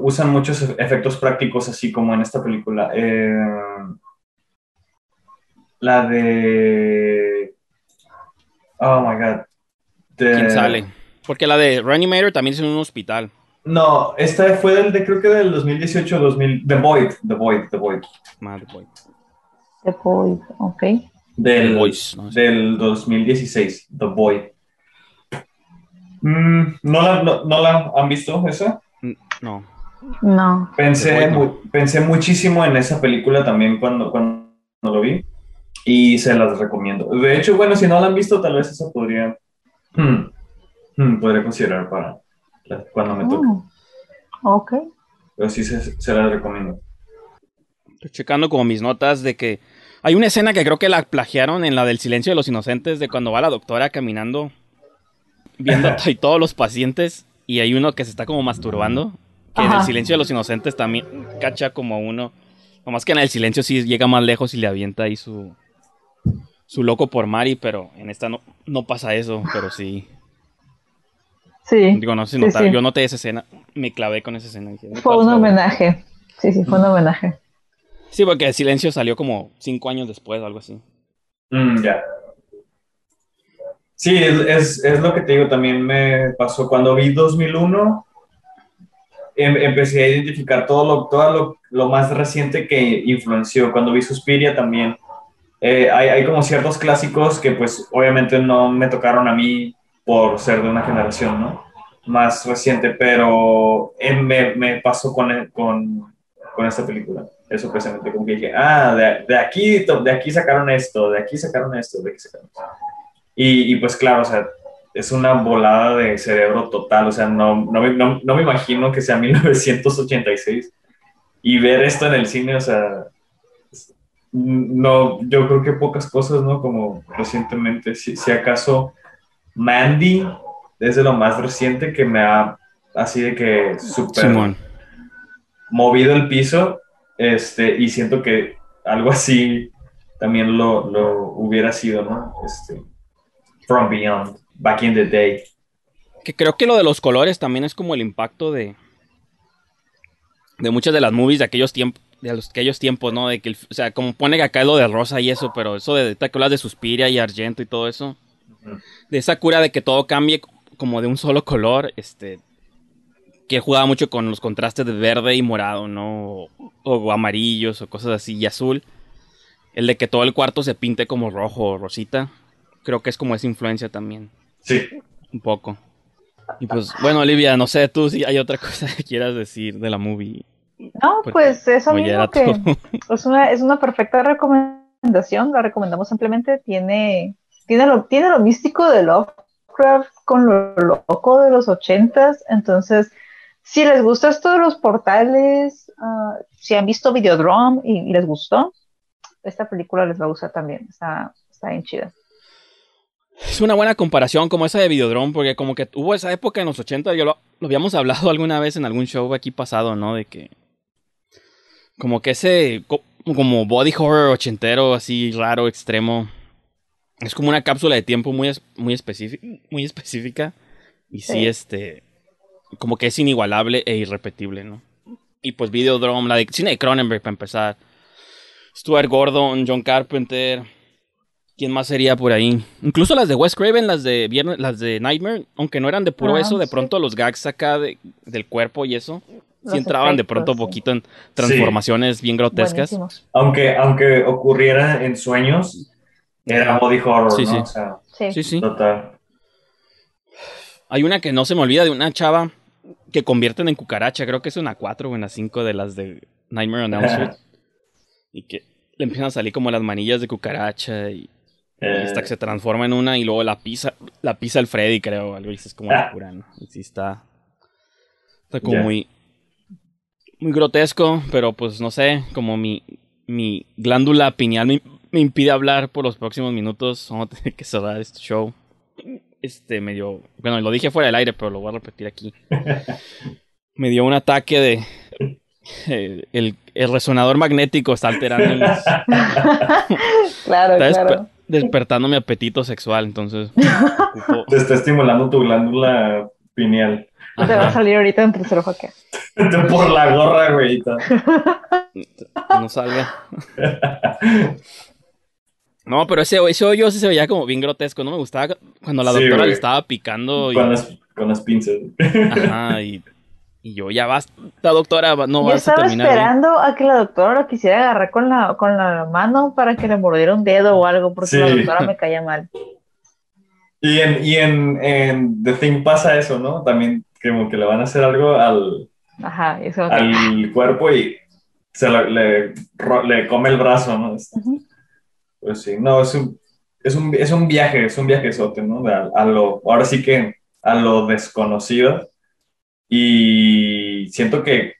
usan muchos efectos prácticos, así como en esta película. Eh, la de. Oh my god. ¿Quién sale? Porque la de Reanimator también es en un hospital. No, esta fue del de, creo que del 2018 2000. The Void. The Void. The Void. The Void. The Void, ok. Del, The Voice, ¿no? del 2016. The Void. Mm, ¿no, la, no, no la han visto esa? Mm, No. No. Pensé, pensé muchísimo en esa película también cuando, cuando lo vi y se las recomiendo. De hecho, bueno, si no la han visto, tal vez esa podría, hmm, hmm, podría considerar para la- cuando me toque. Oh, Ok. Pero sí se, se las recomiendo. Estoy checando como mis notas de que hay una escena que creo que la plagiaron en la del silencio de los inocentes de cuando va la doctora caminando viendo a todos los pacientes y hay uno que se está como masturbando que en el silencio de los inocentes también cacha como uno nomás que en el silencio sí llega más lejos y le avienta ahí su su loco por Mari pero en esta no, no pasa eso pero sí Sí. digo no sé si Sí, sí. yo noté esa esena me clavé con esa escena dije, Fue "¿Cuál un fue?". homenaje. Sí, sí, fue un homenaje. sí porque el silencio salió como cinco años después o algo así Mm, ya. Sí, es, es, es lo que te digo, también me pasó cuando vi 2001, em- empecé a identificar todo lo, todo lo, lo más reciente que influenció. Cuando vi Suspiria también, eh, hay, hay como ciertos clásicos que pues obviamente no me tocaron a mí por ser de una generación, ¿no? Más reciente, pero eh, me, me pasó con, con, con esta película. Eso precisamente, como que dije, ah, de, de aquí, de aquí sacaron esto, de aquí sacaron esto, de aquí sacaron esto. Y, y pues claro, o sea, es una volada de cerebro total, o sea, no, no, me- no, no me imagino que sea 1986 y ver esto en el cine, o sea, no, yo creo que pocas cosas, ¿no? Como recientemente, si, si acaso Mandy es de lo más reciente que me ha, así de que Simón movido el piso, este, y siento que algo así también lo, lo hubiera sido, ¿no? Este, From Beyond, Back in the Day. Que creo que lo de los colores también es como el impacto de. De muchas de las movies de aquellos tiempos. De los, aquellos tiempos, ¿no? De que, el- o sea, como pone que acá es lo de rosa y eso, pero eso de, ¿te acuerdas de Suspiria y Argento y todo eso? De esa cura de que todo cambie como de un solo color, este. Que jugaba mucho con los contrastes de verde y morado, ¿no? O, o amarillos o cosas así, y azul. El de que todo el cuarto se pinte como rojo o rosita. Creo que es como esa influencia también. Sí. Un poco. Y pues, bueno, Olivia, no sé tú si hay otra cosa que quieras decir de la movie. No, Porque pues eso mismo que es una, es una perfecta recomendación, la recomendamos ampliamente, tiene, tiene, lo, tiene lo místico de Lovecraft con lo loco de los ochentas, entonces, si les gusta esto de los portales, ah, si han visto Videodrome y, y les gustó, esta película les va a gustar también, está, está bien chida. Es una buena comparación como esa de Videodrome, porque como que hubo esa época en los 80, yo lo, lo habíamos hablado alguna vez en algún show aquí pasado, ¿no? De que como que ese co- como body horror ochentero así raro, extremo, es como una cápsula de tiempo muy muy específica, muy específica y sí, Sí. este como que es inigualable e irrepetible, ¿no? Y pues Videodrome, la de cine de Cronenberg para empezar. Stuart Gordon, John Carpenter, ¿Quién más sería por ahí? Incluso las de Wes Craven, las de viernes, las de Nightmare, aunque no eran de puro Ah, eso, de sí. pronto los gags acá de- del cuerpo y eso, Los sí entraban de pronto sí. poquito en transformaciones bien grotescas. Aunque, aunque ocurriera en sueños, era body horror, Sí, ¿no? sí. O sea, Sí. Sí, total. Hay una que no se me olvida de una chava que convierten en cucaracha, creo que es una 4 o una 5 de las de Nightmare on Elm Street. y que le empiezan a salir como las manillas de cucaracha y Eh, hasta que se transforma en una y luego la pisa, la pisa el Freddy, creo, algo y es como Ah. locura, ¿no? Y sí está, está como muy, muy grotesco, pero pues no sé, como mi, mi glándula pineal me, me impide hablar por los próximos minutos, vamos a tener que cerrar este show. Este medio, bueno, lo dije fuera del aire, pero lo voy a repetir aquí. Me dio un ataque de eh, el, el resonador magnético está alterando mis, claro, claro. Despertando mi apetito sexual, entonces ocupo- Te está estimulando tu glándula pineal. Te va a salir ahorita en tercer ojo acá. Por la gorra, güey. No salga. No, pero ese, ese hoyo sí se veía como bien grotesco. No me gustaba cuando la Sí, doctora güey. le estaba picando. Y, Con las, con las pinzas. ajá, y, y yo, ya basta, doctora, va- no Yo vas a estaba terminar. bien". esperando a que la doctora lo quisiera agarrar con la, con la mano para que le mordiera un dedo o algo, porque Sí. la doctora me caía mal. Y en, y en, en The Thing pasa eso, ¿no? También como que le van a hacer algo al, Ajá, que- al cuerpo y se lo- le, le come el brazo, ¿no? Ujú. Pues sí, no, es un, es un, es un viaje, es un viajezote, ¿no? A lo, ahora sí que a lo desconocido. Y siento que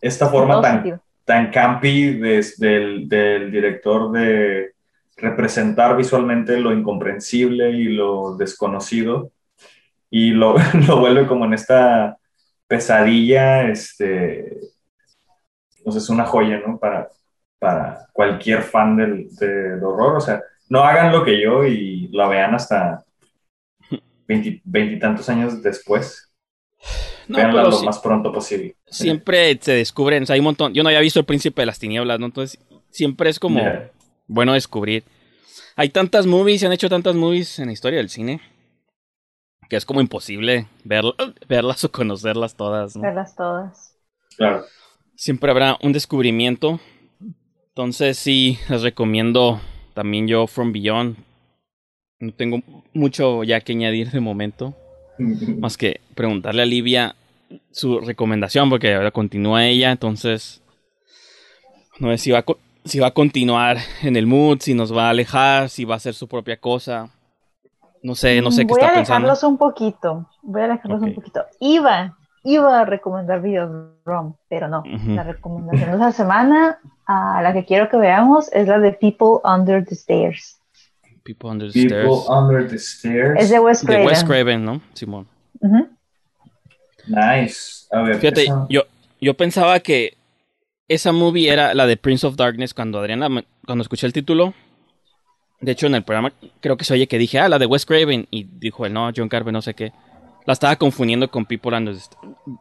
esta forma tan, sentido. tan campi des- del, del director de representar visualmente lo incomprensible y lo desconocido y lo, lo vuelve como en esta pesadilla, este, sé, es una joya, ¿no? Para, para cualquier fan del, del horror, o sea, no hagan lo que yo y la vean hasta veinti- veintitantos años después, No, pero lo sí- más pronto posible. siempre se descubren, o sea, hay un montón. Yo no había visto El Príncipe de las Tinieblas, ¿no? Entonces, siempre es como bueno descubrir. Hay tantas movies, se han hecho tantas movies en la historia del cine que es como imposible ver- verlas o conocerlas todas, ¿no? Verlas todas. Claro. Siempre habrá un descubrimiento. Entonces, sí, les recomiendo también yo From Beyond. No tengo mucho ya que añadir de momento. Más que preguntarle a Livia su recomendación, porque ahora continúa ella, entonces no sé si va, a, si va a continuar en el mood, si nos va a alejar, si va a hacer su propia cosa. No sé, no sé qué Voy está a pensando. dejarlos un poquito. Voy a dejarlos Ok. un poquito. Iba, iba a recomendar Videodrome, pero no. Ujú. La recomendación de esta semana, a la que quiero que veamos, es la de People Under the Stairs. People Under the People Stairs. Under the Stairs. Es de Wes De Craven. Wes Craven, ¿no? Simón. Ujú. Nice. A ver, Fíjate, esa- yo, yo pensaba que esa movie era la de Prince of Darkness cuando Adriana, cuando escuché el título. De hecho, en el programa creo que se oye que dije, ah, la de Wes Craven. Y dijo él, no, John Carver, no sé qué. La estaba confundiendo con People Under the St-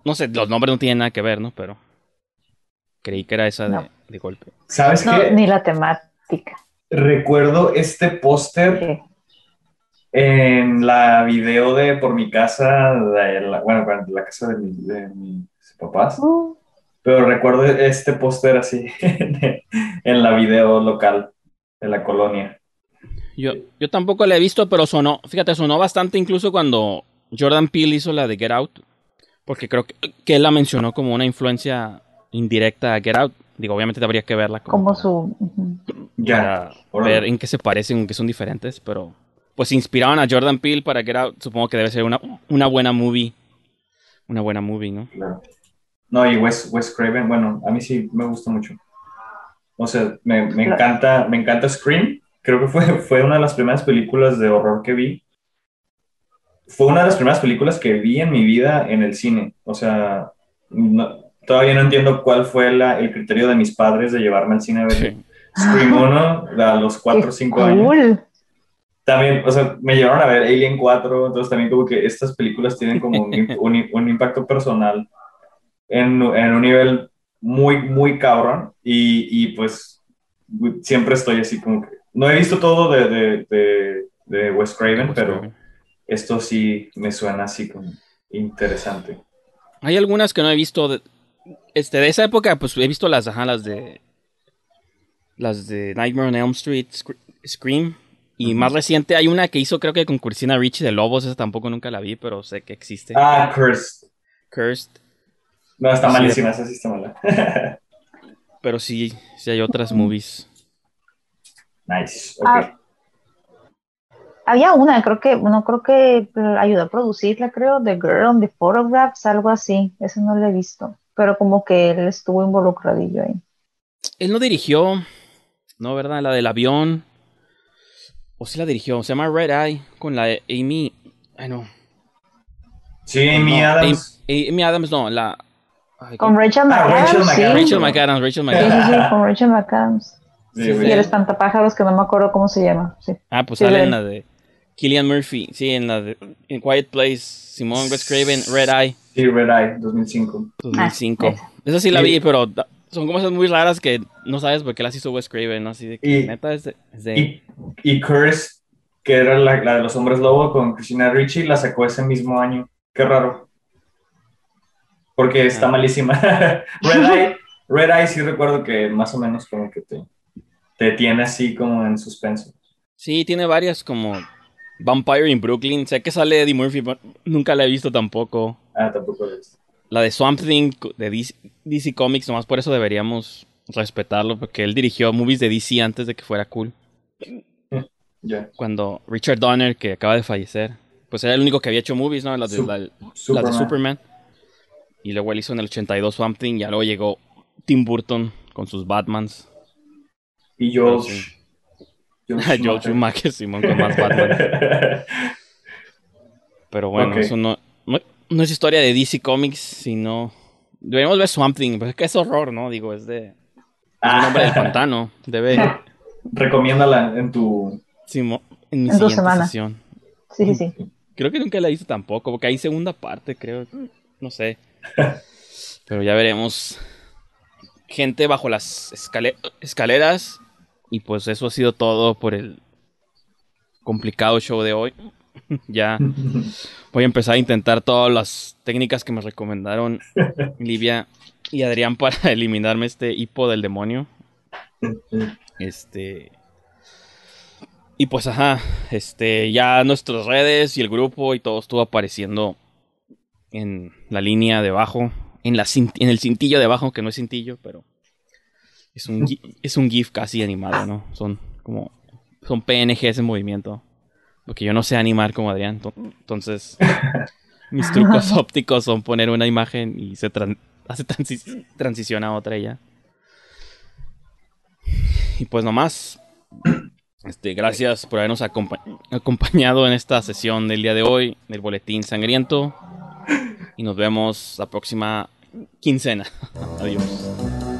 No sé, los nombres no tienen nada que ver, ¿no? Pero creí que era esa de, de golpe. ¿Sabes No, qué? ni la temática. Recuerdo este póster en la video de por mi casa, de la- bueno, de la casa de, mi- de mis papás, Uh, pero recuerdo este póster así en la video local de la colonia. Yo, yo tampoco la he visto, pero sonó, fíjate, sonó bastante incluso cuando Jordan Peele hizo la de Get Out. Porque creo que, que él la mencionó como una influencia indirecta a Get Out. Digo, obviamente habría que verla como, su. Ya, para órale. ver en qué se parecen, en qué son diferentes, pero pues se inspiraron a Jordan Peele para Get Out. Supongo que debe ser una, una buena movie. Una buena movie, ¿no? Claro. No, y Wes, Wes Craven, bueno, a mí sí me gusta mucho. O sea, me, me Claro. encanta, me encanta Scream. Creo que fue, fue una de las primeras películas de horror que vi. Fue una de las primeras películas que vi en mi vida en el cine. O sea, no- todavía no entiendo cuál fue la- el criterio de mis padres de llevarme al cine a ver Sí. Scream 1 a los 4 o Qué 5 años. cool. También, o sea, me llevaron a ver Alien 4, entonces también como que estas películas tienen como un, un, un impacto personal en, en un nivel muy, muy cabrón y, y pues siempre estoy así como que... No he visto todo de, de, de, de Wes Craven, Wes pero Craven. esto sí me suena así como interesante. Hay algunas que no he visto de, este, de esa época, pues he visto las, ajá, las de las de Nightmare on Elm Street, Scr- Scream. Y más reciente hay una que hizo creo que con Christina Ricci de Lobos, esa tampoco nunca la vi, pero sé que existe. Ah, Cursed. Cursed. No, está Sí. malísima, esa sí está mala. Pero sí, sí hay otras movies. nice. Ah, Había una, creo que, no creo que ayudó a producirla, creo, The Girl on the Photographs, algo así. Eso no lo he visto. Pero como que él estuvo involucradillo ahí. Él no dirigió, no, ¿verdad? La del avión. O sí la dirigió, se llama Red Eye, con la de Amy. Ay, no. Sí, Amy No, Adams. Amy, Amy Adams, no, la. ay, Con Rachel Ah, McAdams, Rachel sí. McAdams. Rachel McAdams, Rachel Sí, McAdams. sí, sí, con Rachel McAdams. Sí, sí, güey. Y el espantapájaros, que no me acuerdo cómo se llama. Sí. Ah, pues Sí, sale en la de Killian Murphy, sí, en la de, en Quiet Place, Simón Wes Craven, Red Eye, Sí, Red Eye, 2005. 2005. esa. Esa sí la Sí. vi, pero son cosas muy raras que no sabes por qué las hizo Wes Craven, ¿no? Así de que Y- neta es de... es de- Y, y Curse, que era la, la de los hombres lobo con Christina Ricci, la sacó ese mismo año. Qué raro. Porque está Ah. malísima. Red Eye, Red Eye sí recuerdo que más o menos como que te, te tiene así como en suspenso. Sí, tiene varias como Vampire in Brooklyn. Sé que sale Eddie Murphy, pero nunca la he visto tampoco. Ah, tampoco lo he visto. La de Swamp Thing de DC, DC Comics, nomás por eso deberíamos respetarlo, porque él dirigió movies de DC antes de que fuera cool. Ya. Cuando Richard Donner, que acaba de fallecer, pues era el único que había hecho movies, ¿no? Las de, Sup- la- las de Superman. Superman. Y luego él hizo en el 82 Swamp Thing, y luego llegó Tim Burton con sus Batmans. Y Sí. Joel Joel Schumacher. Simón, con más Batman. Pero bueno, eso no, no, no es historia de DC Comics, sino... Deberíamos ver Swamp Thing, pero es que es horror, ¿no? Digo, es de... Es un hombre del pantano. Debe... Recomiéndala en tu... En mi En siguiente semana. sesión. Sí, sí, sí. Creo que nunca la hice tampoco, porque hay segunda parte, creo. No sé. Pero ya veremos. Gente bajo las escale- escaleras. Y pues eso ha sido todo por el complicado show de hoy. Ya voy a empezar a intentar todas las técnicas que me recomendaron Livia y Adrián para eliminarme este hipo del demonio. Este. Y pues ajá, este, ya nuestras redes y el grupo y todo estuvo apareciendo en la línea de abajo, en, la en el cintillo de abajo, que no es cintillo, pero es un, es un GIF casi animado, ¿no? Son como, son PNGs en movimiento, porque yo no sé animar como Adrián, to- entonces mis trucos ópticos son poner una imagen y se tran- hace transi- transición a otra y ya. Y pues nomás, este, gracias por habernos acompa- acompañado en esta sesión del día de hoy del Boletín Sangriento. Y nos vemos la próxima quincena. Adiós.